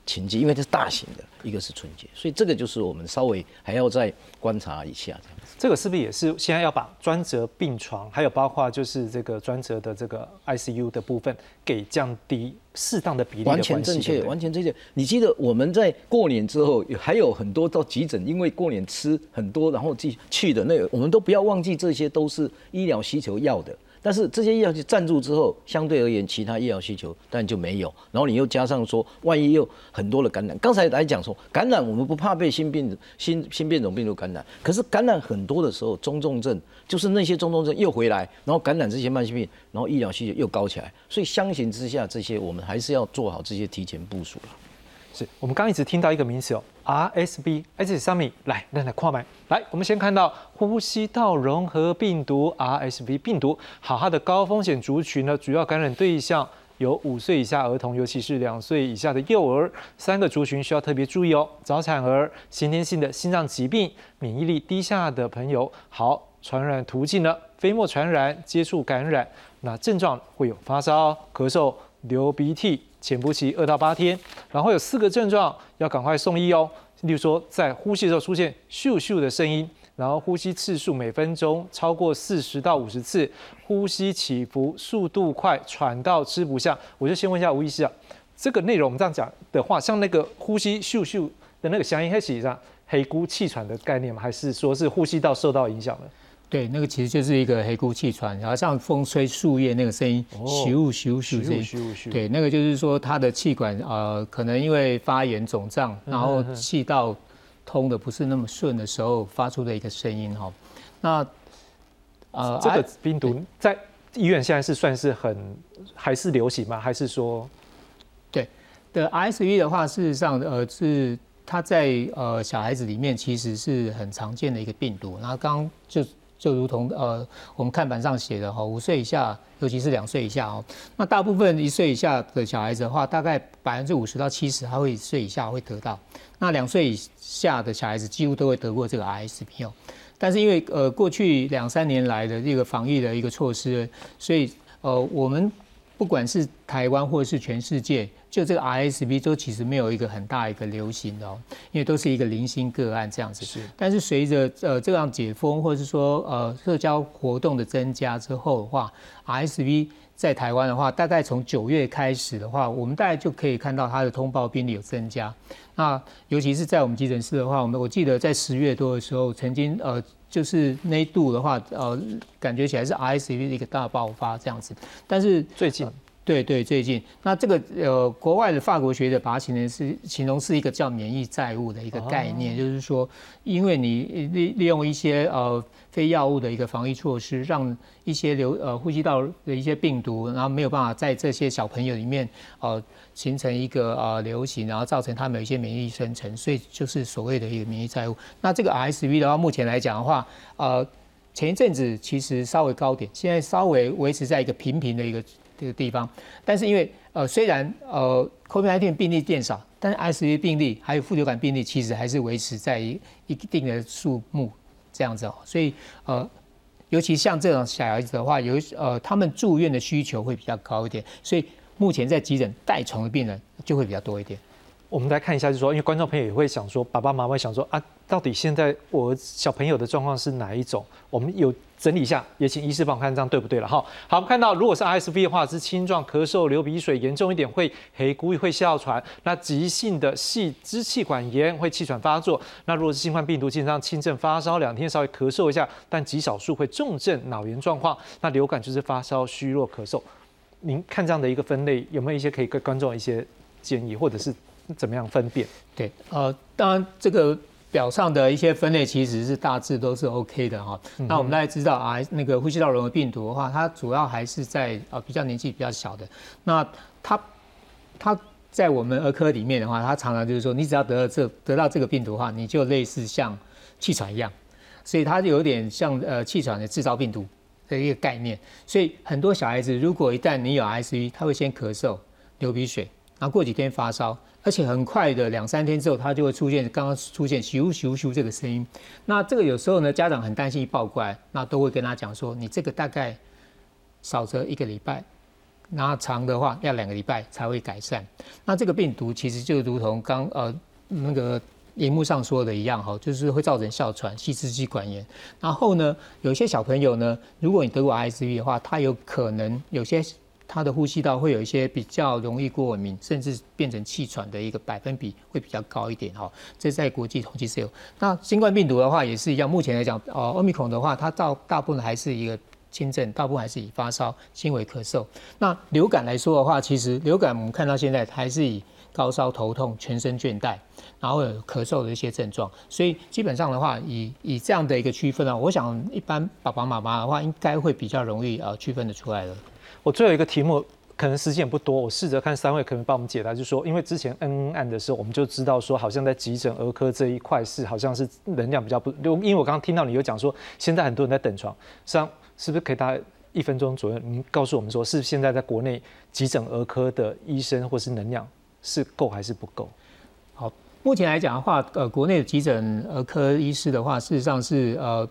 情节，因为这是大型的，一个是春节，所以这个就是我们稍微还要再观察一下这样子。这个是不是也是现在要把专责病床，还有包括就是这个专责的这个 ICU 的部分，给降低适当的比例？完全正确，完全正确。你记得我们在过年之后还有很多到急诊，因为过年吃很多，然后去去的那个，我们都不要忘记，这些都是医疗需求要的。但是这些医疗去赞助之后，相对而言，其他医疗需求但就没有。然后你又加上说，万一又很多的感染，刚才来讲说，感染我们不怕被新病新新变种病毒感染，可是感染很多的时候，中重症就是那些中重症又回来，然后感染这些慢性病，然后医疗需求又高起来。所以相形之下，这些我们还是要做好这些提前部署了。是我们刚一直听到一个名词哦，RSV，哎，这上面来，来来跨麦，来，我们先看到呼吸道融合病毒 RSV 病毒，好，它的高风险族群呢，主要感染对象有五岁以下儿童，尤其是两岁以下的幼儿，三个族群需要特别注意哦，早产儿、先天性的心脏疾病、免疫力低下的朋友，好，传染途径呢，飞沫传染、接触感染，那症状会有发烧、咳嗽、流鼻涕。潜伏期二到八天，然后有四个症状要赶快送医哦。例如说，在呼吸的时候出现咻咻的声音，然后呼吸次数每分钟超过四十到五十次，呼吸起伏速度快，喘到吃不下。我就先问一下吴医师啊，这个内容我们这样讲的话，像那个呼吸咻咻的那个响音，它实际上黑咕气喘的概念吗？还是说是呼吸道受到影响了？对，那个其实就是一个黑咕气喘，然后像风吹树叶那个声音，咻咻咻声音。对，那个就是说它的气管呃，可能因为发炎肿胀，然后气道通的不是那么顺的时候发出的一个声音哈。那呃，这个病毒在医院现在是算是很还是流行吗？还是说对的 RSV 的话，事实上呃是它在呃小孩子里面其实是很常见的一个病毒。然后刚就就如同呃我们看板上写的哈，五岁以下，尤其是两岁以下哦，那大部分一岁以下的小孩子的话，大概百分之五十到七十，他会一岁以下会得到。那两岁以下的小孩子几乎都会得过这个 RSV 哦。但是因为呃过去两三年来的这个防疫的一个措施，所以呃我们不管是台湾或者是全世界，就这个 RSV 都其实没有一个很大一个流行的哦，因为都是一个零星个案这样子。是。但是随着呃这样解封或者是说呃社交活动的增加之后的话，RSV 在台湾的话，大概从九月开始的话，我们大概就可以看到它的通报病例有增加。那尤其是在我们急诊室的话，我们我记得在十月多的时候，曾经呃就是那度的话，呃感觉起来是 RSV 的一个大爆发这样子。但是最近，对对最近，那这个呃国外的法国学者把它形容是形容是一个叫免疫债务的一个概念，就是说，因为你利利用一些呃。非药物的一个防疫措施，让一些流呃呼吸道的一些病毒，然后没有办法在这些小朋友里面呃形成一个呃流行，然后造成他们有一些免疫生成，所以就是所谓的一个免疫债务。那这个 RSV 的话，目前来讲的话，呃前一阵子其实稍微高点，现在稍微维持在一个平平的一个这个地方。但是因为呃虽然呃 COVID-19 病例变少，但是 RSV 病例还有副流感病例其实还是维持在一一定的数目。这样子哦，所以呃，尤其像这种小孩子的话，有呃，他们住院的需求会比较高一点，所以目前在急诊带床的病人就会比较多一点。我们来看一下，就是说，因为观众朋友也会想说，爸爸妈妈想说啊，到底现在我小朋友的状况是哪一种？我们有整理一下，也请医师帮我看这样对不对了哈。好，我们看到如果是 RSV 的话，是轻状咳嗽、流鼻水，严重一点会黑故意会哮喘。那急性的细支气管炎会气喘发作。那如果是新冠病毒，基本上轻症发烧两天，稍微咳嗽一下，但极少数会重症脑炎状况。那流感就是发烧、虚弱、咳嗽。您看这样的一个分类，有没有一些可以给观众一些建议，或者是？怎么样分辨？对，呃，当然这个表上的一些分类其实是大致都是 OK 的哈。那我们大家知道啊，那个呼吸道融合病毒的话，它主要还是在啊比较年纪比较小的。那它它在我们儿科里面的话，它常常就是说，你只要得了这得到这个病毒的话，你就类似像气喘一样，所以它有点像呃气喘的制造病毒的一个概念。所以很多小孩子如果一旦你有 ICU，他会先咳嗽、流鼻水，然后过几天发烧。而且很快的两三天之后，它就会出现刚刚出现咻咻咻这个声音。那这个有时候呢，家长很担心一抱过来，那都会跟他讲说，你这个大概少则一个礼拜，那长的话要两个礼拜才会改善。那这个病毒其实就如同刚呃那个荧幕上说的一样哈，就是会造成哮喘、细支气管炎。然后呢，有些小朋友呢，如果你得过 ICV 的话，他有可能有些。他的呼吸道会有一些比较容易过敏，甚至变成气喘的一个百分比会比较高一点哈。这在国际统计是有。那新冠病毒的话也是一样，目前来讲，呃，奥密克戎的话，它到大部分还是一个轻症，大部分还是以发烧、轻微咳嗽。那流感来说的话，其实流感我们看到现在还是以高烧、头痛、全身倦怠，然后有咳嗽的一些症状。所以基本上的话，以以这样的一个区分呢，我想一般爸爸妈妈的话，应该会比较容易呃区分的出来的。我最后一个题目，可能时间也不多，我试着看三位可能帮我们解答，就是说，因为之前恩恩案的时候，我们就知道说，好像在急诊儿科这一块是好像是能量比较不，因为我刚刚听到你有讲说，现在很多人在等床，实际上是不是可以大概一分钟左右，您告诉我们说，是现在在国内急诊儿科的医生或是能量是够还是不够？好，目前来讲的话，呃，国内的急诊儿科医师的话，事实上是呃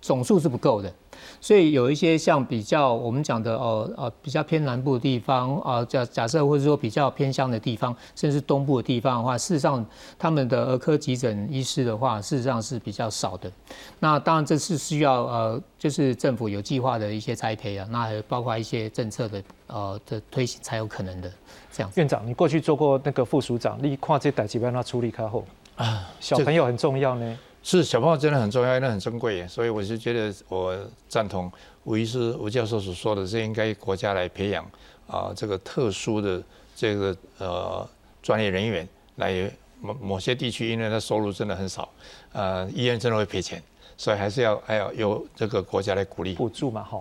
总数是不够的。所以有一些像比较我们讲的哦呃比较偏南部的地方啊，假假设或者说比较偏乡的地方，甚至东部的地方的话，事实上他们的儿科急诊医师的话，事实上是比较少的。那当然这是需要呃就是政府有计划的一些栽培啊，那还包括一些政策的呃的推行才有可能的这样。院长，你过去做过那个副署长，你跨这代几让他处理开后啊，小朋友很重要呢。是小朋友真的很重要，那很珍贵，所以我是觉得我赞同吴医师吴教授所说的，是应该国家来培养啊这个特殊的这个呃专业人员来某某些地区，因为他收入真的很少，呃，医院真的会赔钱，所以还是要还要由这个国家来鼓励补助嘛，哈。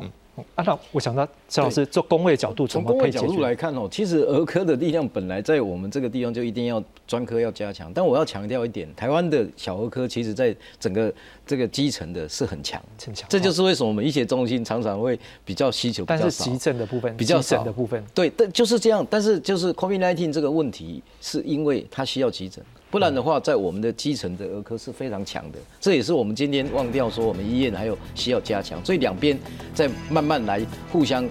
啊，那我想到陈老师，做工位角度，从工位角度来看哦，其实儿科的力量本来在我们这个地方就一定要专科要加强。但我要强调一点，台湾的小儿科其实在整个这个基层的是很强，很强。这就是为什么我们医学中心常常会比较需求但是急诊的部分比较少的部分，对，但就是这样。但是就是 COVID-19 这个问题，是因为它需要急诊。不然的话，在我们的基层的儿科是非常强的，这也是我们今天忘掉说，我们医院还有需要加强，所以两边在慢慢来互相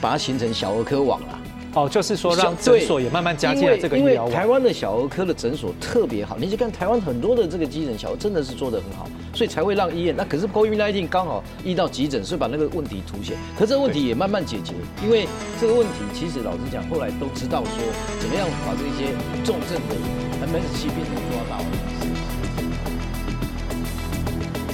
把它形成小儿科网了。哦，就是说让诊所也慢慢加进来这个医疗因为台湾的小儿科的诊所特别好，你去看台湾很多的这个急诊小儿真的是做得很好，所以才会让医院。那可是 COVID-19 刚好遇到急诊，所以把那个问题凸显。可这个问题也慢慢解决，因为这个问题其实老实讲，后来都知道说怎么样把这些重症的 MS 疾病都抓到。